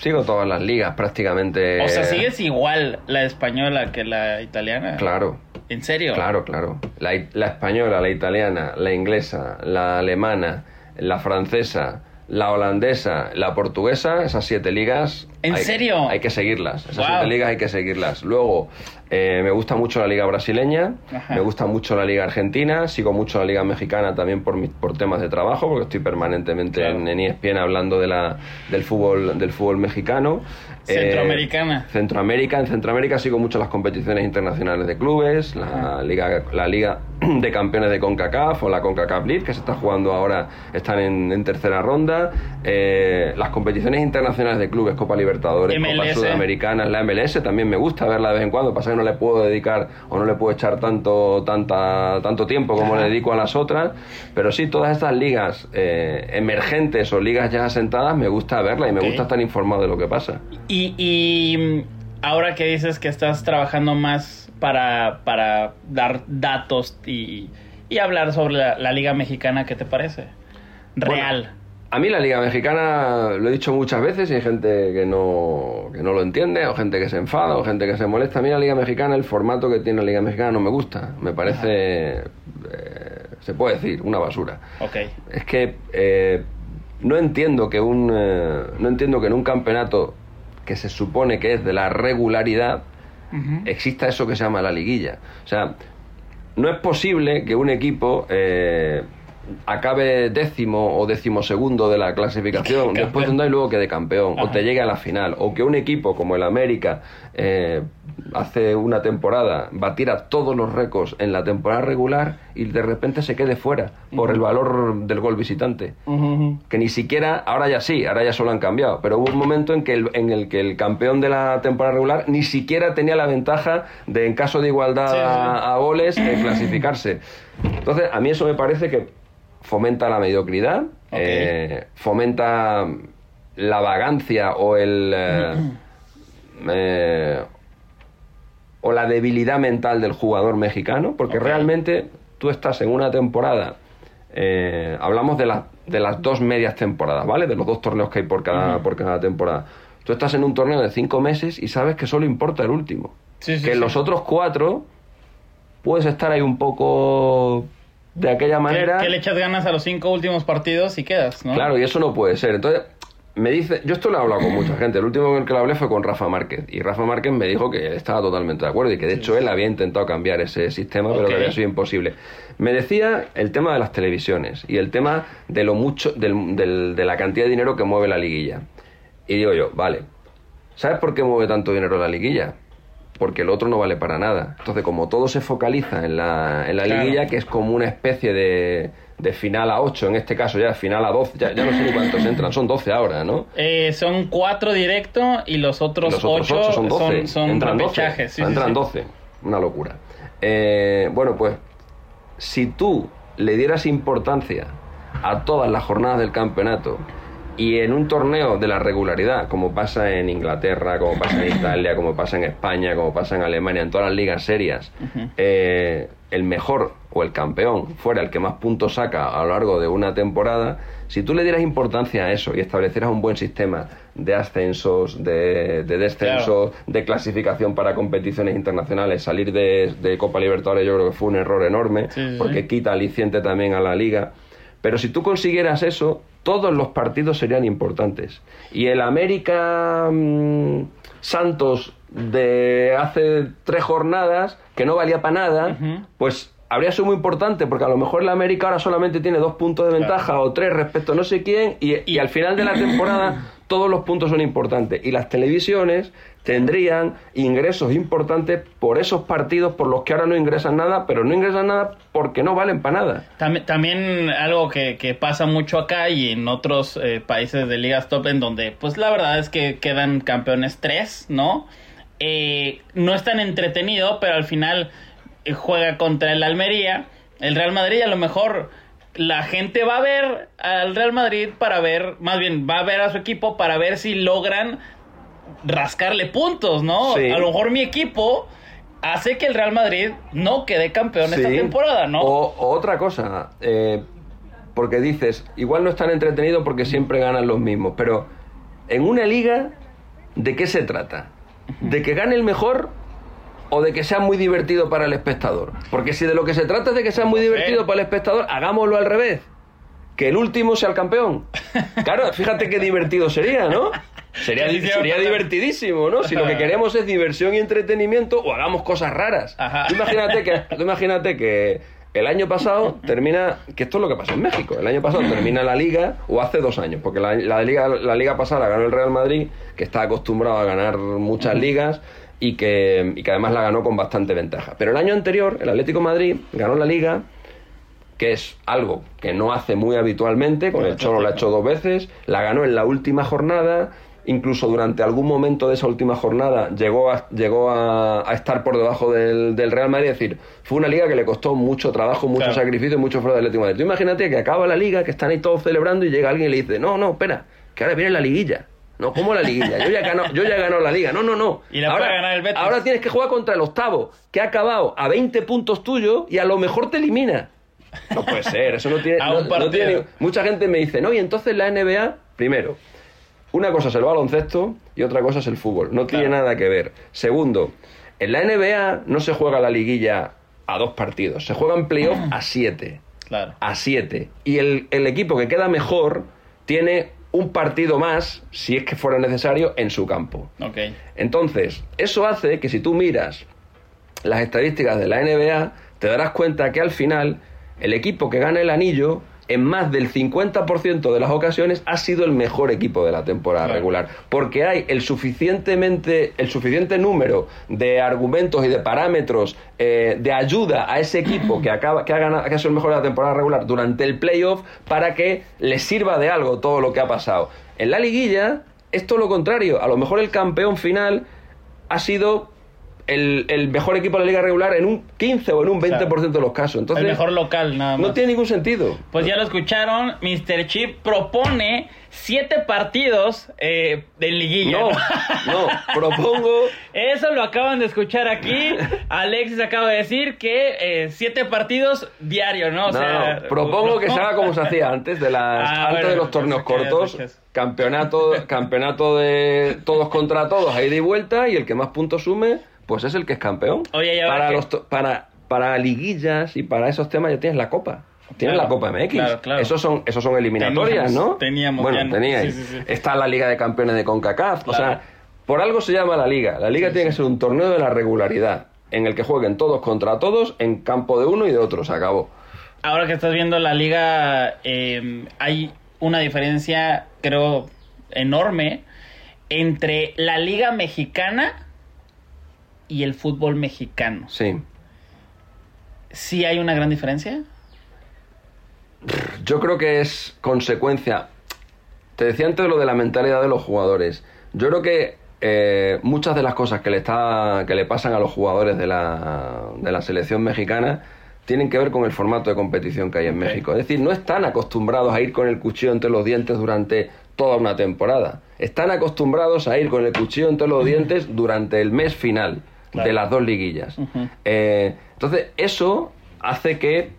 sigo todas las ligas prácticamente. O sea, ¿sigues igual la española que la italiana? Claro, ¿En serio? claro, claro. La, española, la italiana, la inglesa, la alemana, la francesa, la holandesa, la portuguesa, esas siete ligas. ¿En hay- serio? Hay que seguirlas. Esas siete ligas hay que seguirlas. Luego, eh, me gusta mucho la liga brasileña, Ajá. me gusta mucho la liga argentina, sigo mucho la liga mexicana también por, mi- por temas de trabajo, porque estoy permanentemente Claro. en, en ESPN hablando de la, del, fútbol, del fútbol mexicano. Eh, Centroamericana. Centroamérica, en Centroamérica sigo mucho las competiciones internacionales de clubes, la liga, la liga de campeones de CONCACAF o la CONCACAF League que se está jugando ahora, están en, en tercera ronda, eh, las competiciones internacionales de clubes, Copa Libertadores, Copa MLS. Sudamericanas, la MLS también me gusta verla de vez en cuando, pasa que no le puedo dedicar o no le puedo echar tanto, tanta, tanto tiempo como le dedico a las otras, pero sí todas estas ligas eh, emergentes o ligas ya asentadas me gusta verla y me gusta estar informado de lo que pasa. Y, y mm, ahora que dices que estás trabajando más para, para dar datos y, y hablar sobre la, la Liga Mexicana, ¿qué te parece? Real. Bueno, a mí la Liga Mexicana, lo he dicho muchas veces y hay gente que no, que no lo entiende, o gente que se enfada, o gente que se molesta. A mí la Liga Mexicana, el formato que tiene la Liga Mexicana no me gusta. Me parece, eh, se puede decir, una basura. ok. Es que eh, no entiendo que un eh, no entiendo que en un campeonato que se supone que es de la regularidad exista eso que se llama la liguilla. O sea, no es posible que un equipo eh, acabe décimo o decimosegundo de la clasificación después de un y luego quede campeón o te llegue a la final o que un equipo como el América eh, hace una temporada batiera todos los récords en la temporada regular y de repente se quede fuera por el valor del gol visitante que ni siquiera, ahora ya sí, ahora ya solo han cambiado, pero hubo un momento en, que el, en el que el campeón de la temporada regular ni siquiera tenía la ventaja de, en caso de igualdad Sí, sí. A, a goles, eh, clasificarse. Entonces, a mí eso me parece que fomenta la mediocridad, eh, fomenta la vagancia o el eh, eh, o la debilidad mental del jugador mexicano, porque realmente tú estás en una temporada, hablamos de, la- de las dos medias temporadas, ¿vale? De los dos torneos que hay por cada, por cada temporada. Tú estás en un torneo de cinco meses y sabes que solo importa el último. Sí, sí, que en sí. los otros cuatro puedes estar ahí un poco de aquella Que- manera. Que le echas ganas a los cinco últimos partidos y quedas, ¿no? Claro, y eso no puede ser. Entonces, me dice, yo esto lo he hablado con mucha gente. El último con el que lo hablé fue con Rafa Márquez. Y Rafa Márquez me dijo que estaba totalmente de acuerdo y que de hecho él había intentado cambiar ese sistema, pero que había sido imposible. Me decía el tema de las televisiones y el tema de lo mucho, del- del- de la cantidad de dinero que mueve la liguilla. Y digo yo, vale, ¿sabes por qué mueve tanto dinero la liguilla? Porque el otro no vale para nada. Entonces, como todo se focaliza en la, en la Claro. liguilla, que es como una especie de, de final a 8, en este caso ya final a 12, ya, ya no sé ni cuántos entran, son 12 ahora, ¿no? Eh, son cuatro directo y los otros, Los otros ocho, ocho son 12, son, son entran 12, repechajes. Sí, sí, entran sí. 12, una locura. Eh, bueno, pues si tú le dieras importancia a todas las jornadas del campeonato y en un torneo de la regularidad, como pasa en Inglaterra, como pasa en Italia, como pasa en España, como pasa en Alemania, en todas las ligas serias, eh, el mejor o el campeón fuera el que más puntos saca a lo largo de una temporada, si tú le dieras importancia a eso y establecieras un buen sistema de ascensos, de, de descensos, de clasificación para competiciones internacionales, salir de, de Copa Libertadores yo creo que fue un error enorme, sí, porque sí. quita aliciente también a la liga. Pero si tú consiguieras eso, todos los partidos serían importantes. Y el América mm, Santos de hace tres jornadas, que no valía para nada, pues habría sido muy importante, porque a lo mejor el América ahora solamente tiene dos puntos de ventaja o tres respecto a no sé quién, y, y al final de la temporada todos los puntos son importantes. Y las televisiones tendrían ingresos importantes por esos partidos por los que ahora no ingresan nada, pero no ingresan nada porque no valen para nada. También, algo que, pasa mucho acá y en otros eh, países de ligas top en donde pues la verdad es que quedan campeones tres, ¿no? Eh, no es tan entretenido, pero al final eh, juega contra el Almería, el Real Madrid a lo mejor la gente va a ver al Real Madrid para ver, más bien va a ver a su equipo para ver si logran rascarle puntos, ¿no? Sí. A lo mejor mi equipo hace que el Real Madrid no quede campeón esta temporada, ¿no? O, otra cosa, eh, porque dices, igual no es tan entretenido porque siempre ganan los mismos, pero en una liga, ¿de qué se trata? ¿De que gane el mejor o de que sea muy divertido para el espectador? Porque si de lo que se trata es de que sea muy divertido para el espectador, hagámoslo al revés. Que el último sea el campeón. Claro, fíjate qué divertido sería, ¿no? Sería, sería divertidísimo, ¿no? Si lo que queremos es diversión y entretenimiento o hagamos cosas raras. Tú imagínate que, tú imagínate que el año pasado termina, que esto es lo que pasó en México, el año pasado termina la liga, o hace dos años, porque la, la liga, la liga pasada la ganó el Real Madrid, que está acostumbrado a ganar muchas ligas y que, y que además la ganó con bastante ventaja. Pero el año anterior, el Atlético de Madrid ganó la liga que es algo que no hace muy habitualmente, con el Cholo la ha hecho dos veces, la ganó en la última jornada, incluso durante algún momento de esa última jornada llegó a, llegó a, a estar por debajo del, del Real Madrid, es decir, fue una liga que le costó mucho trabajo, mucho Claro. sacrificio y mucho esfuerzo del Atlético de Madrid. Tú imagínate que acaba la liga, que están ahí todos celebrando y llega alguien y le dice, no, no, espera, que ahora viene la liguilla. No, ¿cómo la liguilla? Yo ya he ganado, yo ya he ganado la liga. No, no, no. Y la ahora, puede ganar el Betis. ahora tienes que jugar contra el octavo, que ha acabado a 20 puntos tuyo y a lo mejor te elimina. No puede ser, eso no tiene, A no- un no partido. tiene- Mucha gente me dice, no, y entonces la NBA, primero, una cosa es el baloncesto y otra cosa es el fútbol. No tiene nada que ver. Segundo, en la NBA no se juega la liguilla a dos partidos, se juegan playoff a siete. Claro. A siete. Y el, el equipo que queda mejor tiene un partido más, si es que fuera necesario, en su campo. Entonces, eso hace que si tú miras las estadísticas de la NBA, te darás cuenta que al final el equipo que gana el anillo, en más del 50% de las ocasiones, ha sido el mejor equipo de la temporada Claro. regular. Porque hay el suficientemente, el suficiente número de argumentos y de parámetros eh, de ayuda a ese equipo que acaba, que ha ganado, que ha sido el mejor de la temporada regular durante el playoff para que le sirva de algo todo lo que ha pasado. En la liguilla es todo lo contrario. A lo mejor el campeón final ha sido el, el mejor equipo de la liga regular en un 15 o en un 20% de los casos. Entonces, el mejor local, nada más. no tiene ningún sentido. Pues ya lo escucharon, Mr. Chip propone siete partidos eh, de liguilla. No, no, propongo Eso lo acaban de escuchar aquí. Alexis acaba de decir que eh, siete partidos diarios, ¿no? O No, sea, no, propongo que se haga como se hacía antes de las Ah, antes bueno, de los torneos cortos, campeonato campeonato de todos contra todos, ahí de vuelta y el que más puntos sume, pues es el que es campeón. Oye, y ahora para los para para liguillas y para esos temas ya tienes la copa. Tienes Claro, la Copa MX. claro, claro. Esos son esos son eliminatorias, Teníamos, ¿no? teníamos, Bueno, ya no. teníais. Sí, sí, sí. Está la Liga de Campeones de CONCACAF, o sea, por algo se llama la liga. La liga tiene que ser un torneo de la regularidad en el que jueguen todos contra todos en campo de uno y de otro, se acabó. Ahora que estás viendo la liga, eh, hay una diferencia, creo, enorme entre la liga mexicana y el fútbol mexicano. Sí. ¿Sí hay una gran diferencia? Yo creo que es consecuencia. Te decía antes lo de la mentalidad de los jugadores. Yo creo que eh, muchas de las cosas que le, está, que le pasan a los jugadores de la, de la selección mexicana tienen que ver con el formato de competición que hay en. México. Es decir, no están acostumbrados a ir con el cuchillo entre los dientes durante toda una temporada. Están acostumbrados a ir con el cuchillo entre los dientes durante el mes final Claro. de las dos liguillas. Eh, entonces, eso hace que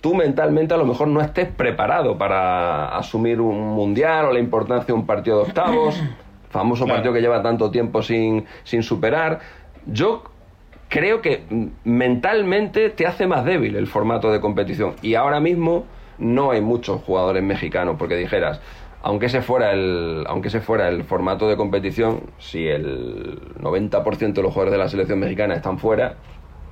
tú mentalmente a lo mejor no estés preparado para asumir un mundial o la importancia de un partido de octavos, famoso Claro. partido que lleva tanto tiempo sin, sin superar. Yo creo que mentalmente te hace más débil el formato de competición y ahora mismo no hay muchos jugadores mexicanos porque dijeras aunque ese fuera el aunque ese fuera el formato de competición si el 90% de los jugadores de la selección mexicana están fuera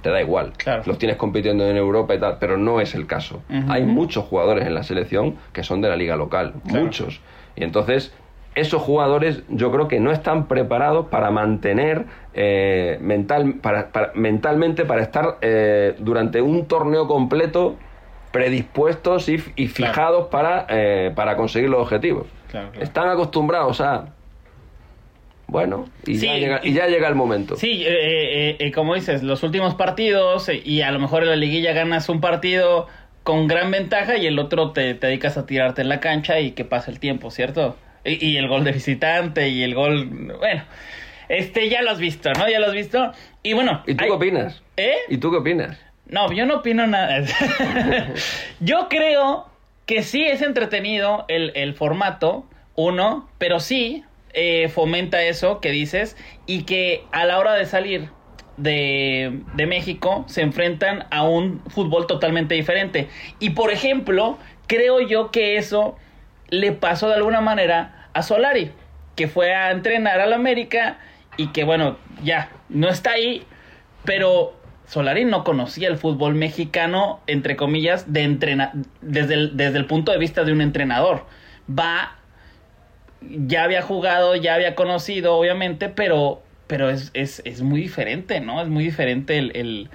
te da igual Claro. los tienes compitiendo en Europa y tal pero no es el caso hay muchos jugadores en la selección que son de la liga local Claro. muchos y entonces esos jugadores yo creo que no están preparados para mantener eh, mental, para, para- mentalmente para estar eh, durante un torneo completo predispuestos y, y Claro. fijados para, eh, para conseguir los objetivos. Claro, claro. Están acostumbrados a... Bueno, y, Sí, ya, llega, y- y ya llega el momento. Sí, eh, eh, eh, como dices, los últimos partidos eh, y a lo mejor en la liguilla ganas un partido con gran ventaja y el otro te, te dedicas a tirarte en la cancha y que pase el tiempo, ¿cierto? Y, y el gol de visitante y el gol, bueno, este ya lo has visto, ¿no? Ya lo has visto. Y bueno, ¿Y tú hay- qué opinas? ¿Eh? ¿Y tú qué opinas? No, yo no opino nada. yo creo que sí es entretenido el, el formato, uno, pero sí eh, fomenta eso que dices y que a la hora de salir de, de México se enfrentan a un fútbol totalmente diferente. Y por ejemplo, creo yo que eso le pasó de alguna manera a Solari, que fue a entrenar al América y que bueno, ya, no está ahí, pero Solari no conocía el fútbol mexicano, entre comillas, de entrena desde el, desde el punto de vista de un entrenador. Va, ya había jugado, ya había conocido, obviamente, pero, pero es, es, es muy diferente, ¿no? Es muy diferente el,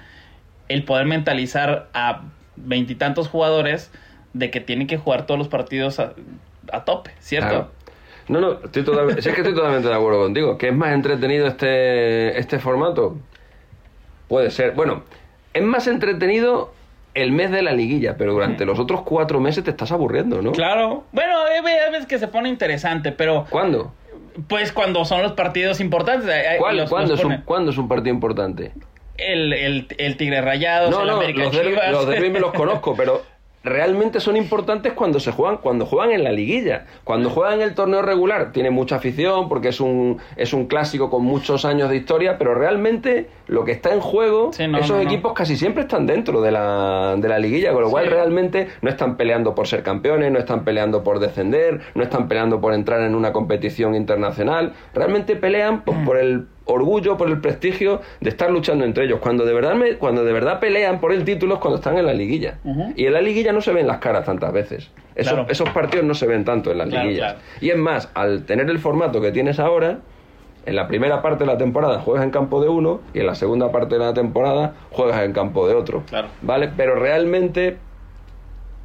el, poder mentalizar a veintitantos jugadores de que tienen que jugar todos los partidos a, a tope, ¿cierto? No, no, estoy totalmente, si que estoy totalmente de acuerdo contigo. ¿Que es más entretenido este, este formato? Puede ser. Bueno, es más entretenido el mes de la liguilla, pero durante los otros cuatro meses te estás aburriendo, ¿no? Claro. Bueno, hay veces que se pone interesante, pero ¿Cuándo? pues cuando son los partidos importantes. hay- hay- ¿Cuál- los- ¿cuándo, los es un, ponen. ¿Cuándo es un partido importante? El, el, el Tigre Rayados, No, el no, América los Chivas. los derbis me los conozco, pero realmente son importantes cuando se juegan cuando juegan en la liguilla. Cuando juegan en el torneo regular tiene mucha afición porque es un es un clásico con muchos años de historia, pero realmente lo que está en juego, Sí, no, esos no, no. equipos casi siempre están dentro de la, de la liguilla, con lo cual Sí. realmente no están peleando por ser campeones, no están peleando por descender, no están peleando por entrar en una competición internacional, realmente pelean por, por el orgullo, por el prestigio de estar luchando entre ellos. Cuando de verdad me- cuando de verdad pelean por el título es cuando están en la liguilla. Y en la liguilla no se ven las caras tantas veces. Esos, Claro. esos partidos no se ven tanto en las Claro, liguillas. claro. Y es más, al tener el formato que tienes ahora, en la primera parte de la temporada juegas en campo de uno y en la segunda parte de la temporada juegas en campo de otro. Claro. ¿Vale? Pero realmente,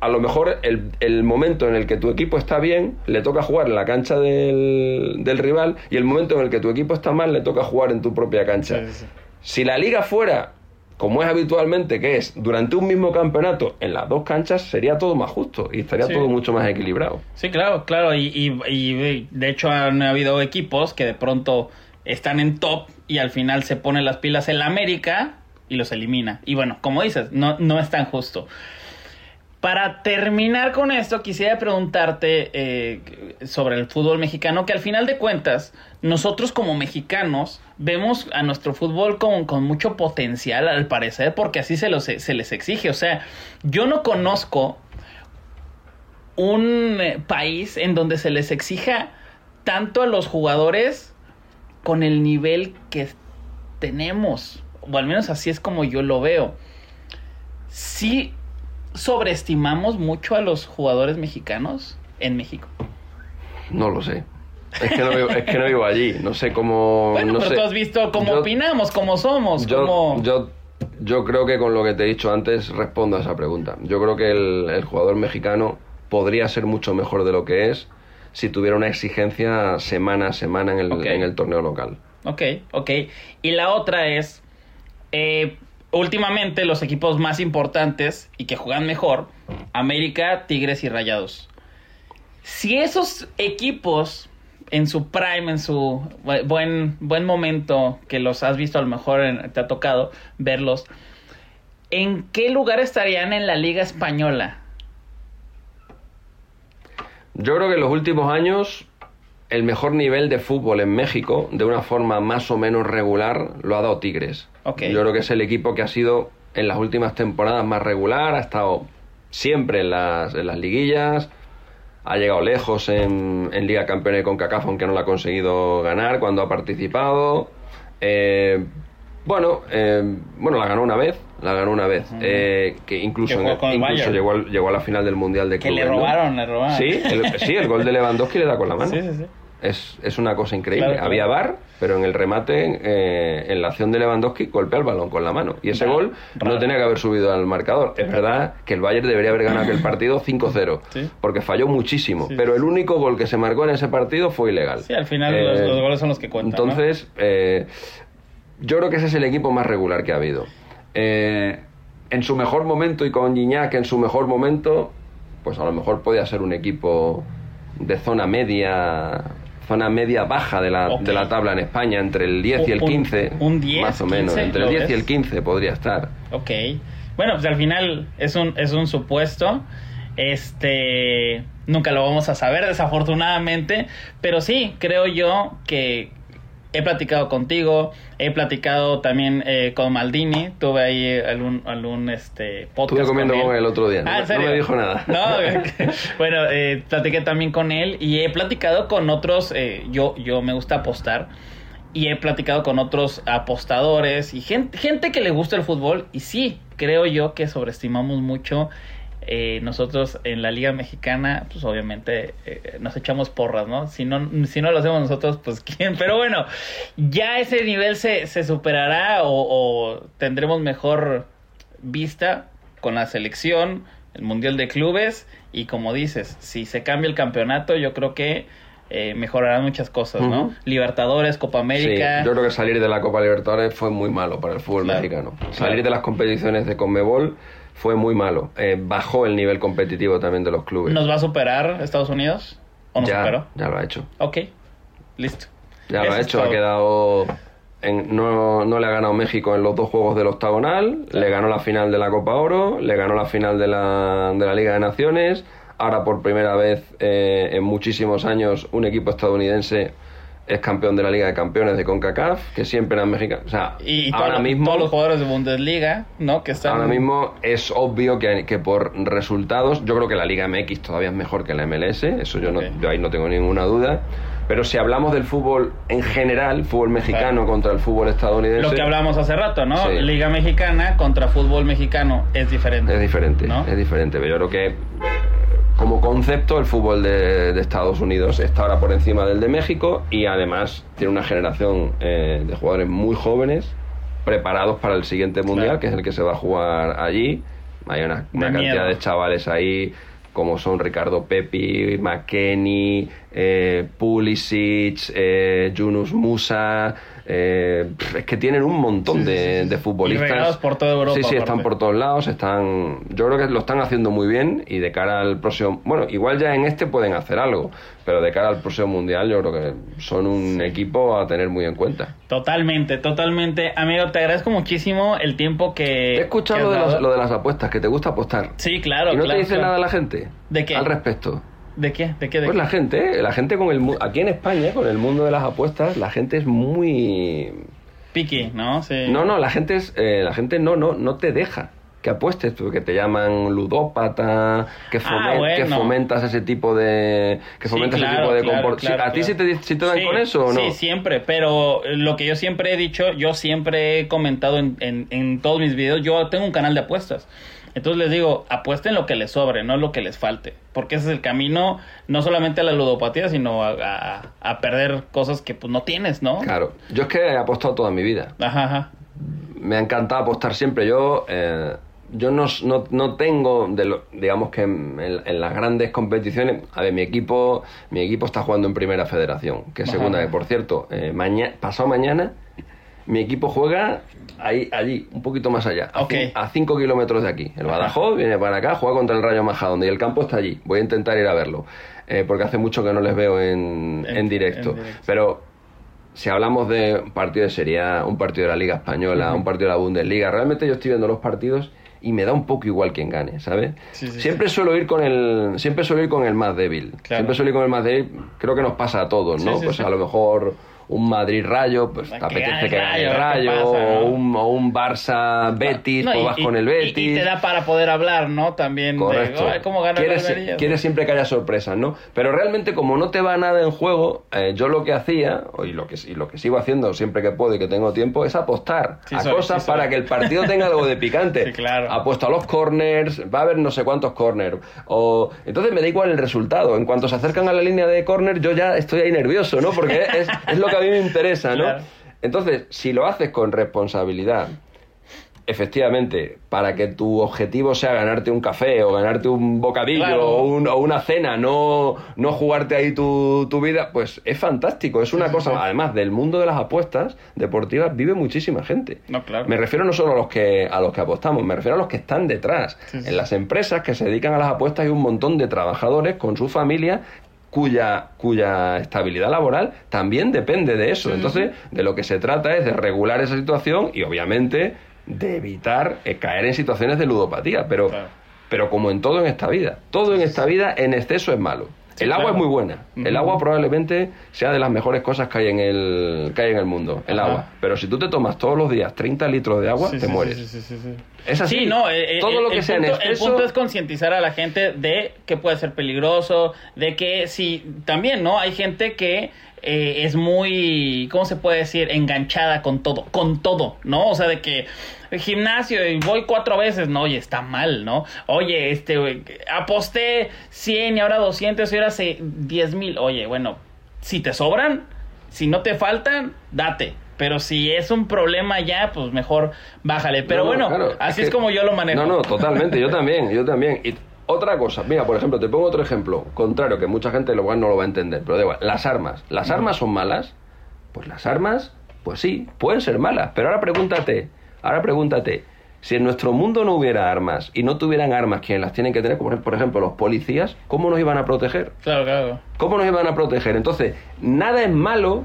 a lo mejor el, el momento en el que tu equipo está bien, le toca jugar en la cancha del, del rival y el momento en el que tu equipo está mal, le toca jugar en tu propia cancha. Sí, sí, sí. Si la liga fuera como es habitualmente, que es durante un mismo campeonato en las dos canchas, sería todo más justo y estaría Sí. todo mucho más equilibrado. Sí, claro, claro. Y, y- y, de hecho han habido equipos que de pronto están en top y al final se ponen las pilas en la América y los elimina. Y bueno, como dices, no, no es tan justo. Para terminar con esto, quisiera preguntarte eh, sobre el fútbol mexicano, que al final de cuentas, nosotros como mexicanos vemos a nuestro fútbol con, con mucho potencial, al parecer, porque así se, los, se les exige. O sea, yo no conozco un eh, país en donde se les exija tanto a los jugadores con el nivel que tenemos. O al menos así es como yo lo veo. Sí sobreestimamos mucho a los jugadores mexicanos en México. No lo sé. Es que no vivo, es que no vivo allí. No sé cómo. Bueno, no pero sé. tú has visto cómo Yo- opinamos, cómo somos, Yo, cómo... yo, yo creo que con lo que te he dicho antes respondo a esa pregunta. Yo creo que el, el jugador mexicano podría ser mucho mejor de lo que es si tuviera una exigencia semana a semana en el, en el torneo local. Ok, ok. Y la otra es, eh, últimamente los equipos más importantes y que juegan mejor, América, Tigres y Rayados. Si esos equipos en su prime, en su bu- buen, buen momento, que los has visto a lo mejor, te ha tocado verlos, ¿en qué lugar estarían en la Liga Española? Yo creo que en los últimos años el mejor nivel de fútbol en México, de una forma más o menos regular, lo ha dado Tigres. Yo creo que es el equipo que ha sido en las últimas temporadas más regular, ha estado siempre en las, en las liguillas, ha llegado lejos en, en Liga Campeones de CONCACAF, aunque no la ha conseguido ganar cuando ha participado. Eh, bueno, eh, bueno, la ganó una vez, la ganó una vez, eh, que incluso, Que en- incluso llegó, al- llegó a la final del Mundial de Que le Clubes, ¿no? robaron, le robaron. Sí, el, sí, el gol de Lewandowski le da con la mano. Sí, sí, sí. Es, es una cosa increíble. Claro, claro. Había VAR, pero en el remate, eh, en la acción de Lewandowski, golpea el balón con la mano. Y ese gol no tenía que haber subido al marcador. Es verdad que el Bayern debería haber ganado aquel partido 5-0, Sí. porque falló muchísimo. Sí, pero el único gol que se marcó en ese partido fue ilegal. Sí, al final Eh, los, los goles son los que cuentan. ¿no? Entonces, eh, yo creo que ese es el equipo más regular que ha habido. Eh, en su mejor momento y con Gignac en su mejor momento, pues a lo mejor podía ser un equipo de zona media, zona media baja de la, de la tabla en España, entre el 10 y el Un- 15. un 10, más o menos, 15, entre el ¿lo 10 y el 15 podría estar. Ok. Bueno, pues al final es un, es un supuesto. Este. Nunca lo vamos a saber, desafortunadamente. Pero sí, creo yo que he platicado contigo. He platicado también eh, con Maldini. Tuve ahí algún, algún este, podcast. Estuve comiendo con él otro día, no Ah, me- ¿en serio? no me dijo nada. No, bueno, eh, platiqué también con él y he platicado con otros. eh, yo, yo me gusta apostar y he platicado con otros apostadores y gente, gente que le gusta el fútbol y sí, creo yo que sobreestimamos mucho. Eh, nosotros en la Liga Mexicana, pues obviamente eh, nos echamos porras, ¿no? Si no, si no lo hacemos nosotros, pues quién. Pero bueno, ya ese nivel se, se superará o, o tendremos mejor vista con la selección, el Mundial de Clubes y como dices, si se cambia el campeonato, yo creo que eh, mejorarán muchas cosas, ¿no? Libertadores, Copa América. Sí, yo creo que salir de la Copa Libertadores fue muy malo para el fútbol Claro, mexicano. claro. Salir de las competiciones de Conmebol fue muy malo. Eh, bajó el nivel competitivo también de los clubes. ¿Nos va a superar Estados Unidos? ¿O nos ya, superó? ya lo ha hecho. Ok, listo. Ya lo ha hecho. Ha quedado. en- no, no le ha ganado México en los dos juegos del octagonal. Le ganó la final de la Copa Oro. Le ganó la final de la, de la Liga de Naciones. Ahora, por primera vez eh, en muchísimos años, un equipo estadounidense es campeón de la Liga de Campeones de CONCACAF, que siempre eran mexicanos. O sea, Y, y ahora mismo. todos los jugadores de Bundesliga, ¿no? Que están... Ahora mismo es obvio que, que por resultados, yo creo que la Liga MX todavía es mejor que la MLS, eso yo, no, yo ahí no tengo ninguna duda. Pero si hablamos del fútbol en general, fútbol mexicano Claro. contra el fútbol estadounidense, Lo que hablábamos hace rato, ¿no? Sí. Liga Mexicana contra fútbol mexicano es diferente. es diferente. ¿no? Es diferente, pero yo creo que como concepto el fútbol de, de Estados Unidos está ahora por encima del de México y además tiene una generación eh, de jugadores muy jóvenes preparados para el siguiente mundial, Claro. que es el que se va a jugar allí. Hay una, cantidad miedo. de chavales ahí como son Ricardo Pepi, McKenny, eh, Pulisic, eh, Yunus Musa. Eh, es que tienen un montón de, de futbolistas. Y regados por toda Europa, Sí, sí, están por todos lados. Están, yo creo que lo están haciendo muy bien y de cara al próximo. Bueno, igual ya en este pueden hacer algo, pero de cara al próximo mundial, yo creo que son un equipo a tener muy en cuenta. Totalmente, totalmente. Amigo, te agradezco muchísimo el tiempo que. He escuchado que lo de, las, dado. lo de las apuestas, que te gusta apostar. Sí, claro. ¿Y no claro, te dice claro. nada la gente? ¿De qué? Al respecto. ¿De qué? ¿De qué? ¿De Pues qué? la gente, la gente con el aquí en España, con el mundo de las apuestas, la gente es muy Piqui, ¿no? Sí. no, no, la gente es eh, la gente no no no te deja que apuestes porque te llaman ludópata, que, fomen- Ah, bueno. que fomentas ese tipo de que Sí, fomentas claro, ese tipo de claro, comport- Sí, claro, ¿A ti sí te, sí te dan Sí, con eso o no? Sí, siempre, pero lo que yo siempre he dicho, yo siempre he comentado en, en, en todos mis videos, yo tengo un canal de apuestas. Entonces les digo, apuesten lo que les sobre, no lo que les falte. Porque ese es el camino, no solamente a la ludopatía, sino a, a- a perder cosas que pues no tienes, ¿no? Claro, yo es que he apostado toda mi vida. Ajá, ajá. me ha encantado apostar siempre. Yo, eh, yo no, no, no tengo, de lo- digamos que en, en las grandes competiciones, a ver, mi equipo, mi equipo está jugando en Primera Federación, que es Ajá. segunda, que por cierto, eh, maña- pasado mañana, mi equipo juega ahí, allí, un poquito más allá, a, Ok. cin- a cinco kilómetros de aquí. El. Badajoz viene para acá, juega contra el Rayo Majadahonda y el campo está allí. Voy a intentar ir a verlo, eh, porque hace mucho que no les veo en, En- en directo. en directo. Pero si hablamos de un partido de Serie A, un partido de la Liga Española, un partido de la Bundesliga, realmente yo estoy viendo los partidos y me da un poco igual quien gane, ¿sabes? Sí, sí, siempre suelo ir con el siempre suelo ir con el más débil. Claro. Siempre suelo ir con el más débil, creo que nos pasa a todos, ¿no? pues a lo mejor un Madrid Rayo, pues te apetece el que gane el Rayo, o, un, o un Barça Betis, No, pues vas y- con el Betis. Y, te da para poder hablar, ¿no? También Correcto. de "Ay, cómo gana el quieres, Almería?". quieres siempre que haya sorpresas, ¿no? Pero realmente como no te va nada en juego, eh, yo lo que hacía, y lo que, y lo que sigo haciendo siempre que puedo y que tengo tiempo, es apostar Sí a soy, cosas sí para que el partido tenga algo de picante. Sí, claro. Apuesto a los corners, va a haber no sé cuántos corners. O... Entonces me da igual el resultado. En cuanto se acercan a la línea de corner, yo ya estoy ahí nervioso, ¿no? Porque es, es lo que mí me interesa, ¿no? Claro. Entonces, si lo haces con responsabilidad, efectivamente, para que tu objetivo sea ganarte un café o ganarte un bocadillo Claro. o, un- o una cena, no, no jugarte ahí tu, tu vida, pues es fantástico. Es una cosa, además del mundo de las apuestas deportivas, vive muchísima gente. No, claro. Me refiero no solo a los que a los que apostamos, me refiero a los que están detrás. Sí. En las empresas que se dedican a las apuestas hay un montón de trabajadores con su familia cuya, cuya estabilidad laboral también depende de eso. Entonces, de lo que se trata es de regular esa situación y obviamente de evitar eh, caer en situaciones de ludopatía. Pero, Claro. pero como en todo en esta vida, todo en esta vida en exceso es malo. Sí, el agua claro. es muy buena. El agua probablemente sea de las mejores cosas que hay en el, que hay en el mundo, el Ajá. agua. Pero si tú te tomas todos los días 30 litros de agua, Sí, te sí, mueres. sí, sí, sí, sí. Es así. Sí, no, eh, eh, todo lo el que sea en el punto es concientizar a la gente de que puede ser peligroso, de que si también, ¿no? Hay gente que eh, es muy, ¿cómo se puede decir? Enganchada con todo, con todo, ¿no? O sea, de que gimnasio y voy cuatro veces, no, oye, está mal, ¿no? Oye, este, aposté 100 y ahora 200 y ahora se 10 mil, oye, bueno, si te sobran, si no te faltan, date. Pero si es un problema ya, pues mejor bájale. Pero No, no, bueno, claro, así es, que- como yo lo manejo. No, no, totalmente, yo también, yo también. Y otra cosa, mira, por ejemplo, te pongo otro ejemplo, contrario, que mucha gente lo cual no lo va a entender, pero da igual, las armas. ¿Las armas son malas? Pues las armas, pues sí, pueden ser malas, pero ahora pregúntate, ahora pregúntate, si en nuestro mundo no hubiera armas y no tuvieran armas quienes las tienen que tener, como por ejemplo los policías, ¿cómo nos iban a proteger? Claro, claro. ¿Cómo nos iban a proteger? Entonces, nada es malo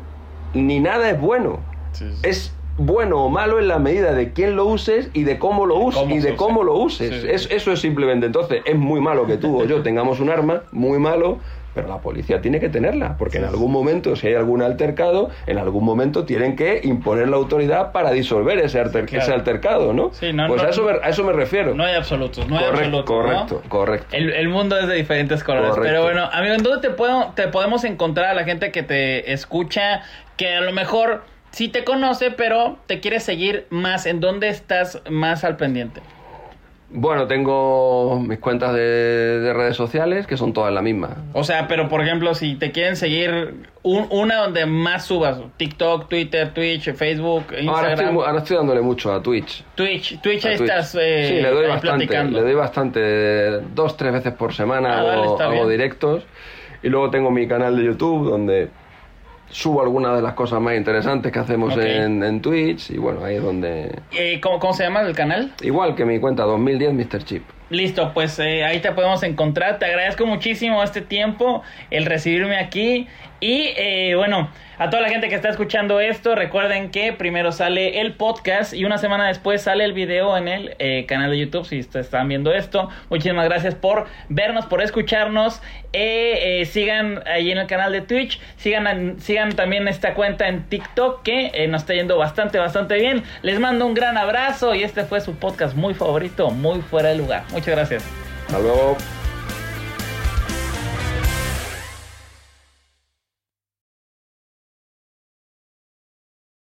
ni nada es bueno. Sí, sí. Es bueno o malo en la medida de quién lo uses y de cómo lo uses y de cómo lo uses. Sí. Es- eso es simplemente. Entonces, es muy malo que tú o yo tengamos un arma, muy malo, pero la policía tiene que tenerla, porque en algún momento, si hay algún altercado, en algún momento tienen que imponer la autoridad para disolver ese, alter- claro. ese altercado, ¿no? Sí, no, pues no, a, eso me, a eso me refiero. No hay absolutos, no hay correcto, absolutos. ¿no? correcto, correcto. El, el mundo es de diferentes colores. Correcto. Pero bueno, amigo, ¿en dónde te, puedo, te podemos encontrar a la gente que te escucha? Que a lo mejor sí te conoce, pero te quiere seguir más. ¿En dónde estás más al pendiente? Bueno, tengo mis cuentas de, de redes sociales que son todas la misma. O sea, pero por ejemplo, si te quieren seguir, un- una donde más subas, TikTok, Twitter, Twitch, Facebook, Ahora Instagram, estoy, ahora estoy dándole mucho a Twitch. Twitch, Twitch ahí estás eh, sí, le doy ahí bastante. platicando. Le doy bastante. Dos, tres veces por semana Ah, hago, directos. Y luego tengo mi canal de YouTube donde subo algunas de las cosas más interesantes que hacemos en Twitch. Y bueno, ahí es donde. Eh, ¿cómo, ¿Cómo se llama el canal? Igual que mi cuenta 2010 Mr. Chip. Listo, pues eh, ahí te podemos encontrar. Te agradezco muchísimo este tiempo, el recibirme aquí. Y eh, bueno, a toda la gente que está escuchando esto, recuerden que primero sale el podcast y una semana después sale el video en el eh, canal de YouTube. Si están viendo esto, muchísimas gracias por vernos, por escucharnos. Eh, eh, sigan ahí en el canal de Twitch, sigan, sigan también esta cuenta en TikTok que eh, nos está yendo bastante, bastante bien. Les mando un gran abrazo y este fue su podcast muy favorito, muy fuera de lugar. Muchas gracias. Hasta luego.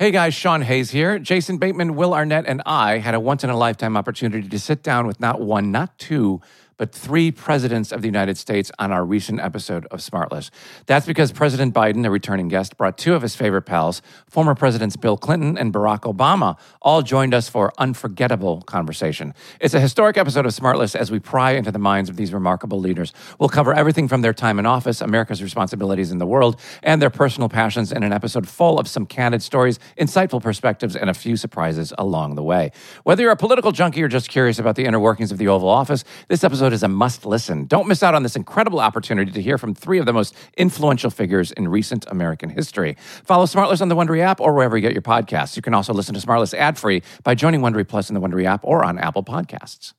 Hey guys, Sean Hayes here. Jason Bateman, Will Arnett, and I had a once in a lifetime opportunity to sit down with not one, not two, but three presidents of the United States on our recent episode of Smartless. That's because President Biden, a returning guest, brought two of his favorite pals, former Presidents Bill Clinton and Barack Obama, all joined us for unforgettable conversation. It's a historic episode of Smartless as we pry into the minds of these remarkable leaders. We'll cover everything from their time in office, America's responsibilities in the world, and their personal passions in an episode full of some candid stories, insightful perspectives, and a few surprises along the way. Whether you're a political junkie or just curious about the inner workings of the Oval Office, this episode is a must listen. Don't miss out on this incredible opportunity to hear from three of the most influential figures in recent American history. Follow Smartless on the Wondery app or wherever you get your podcasts. You can also listen to Smartless ad free by joining Wondery Plus in the Wondery app or on Apple Podcasts.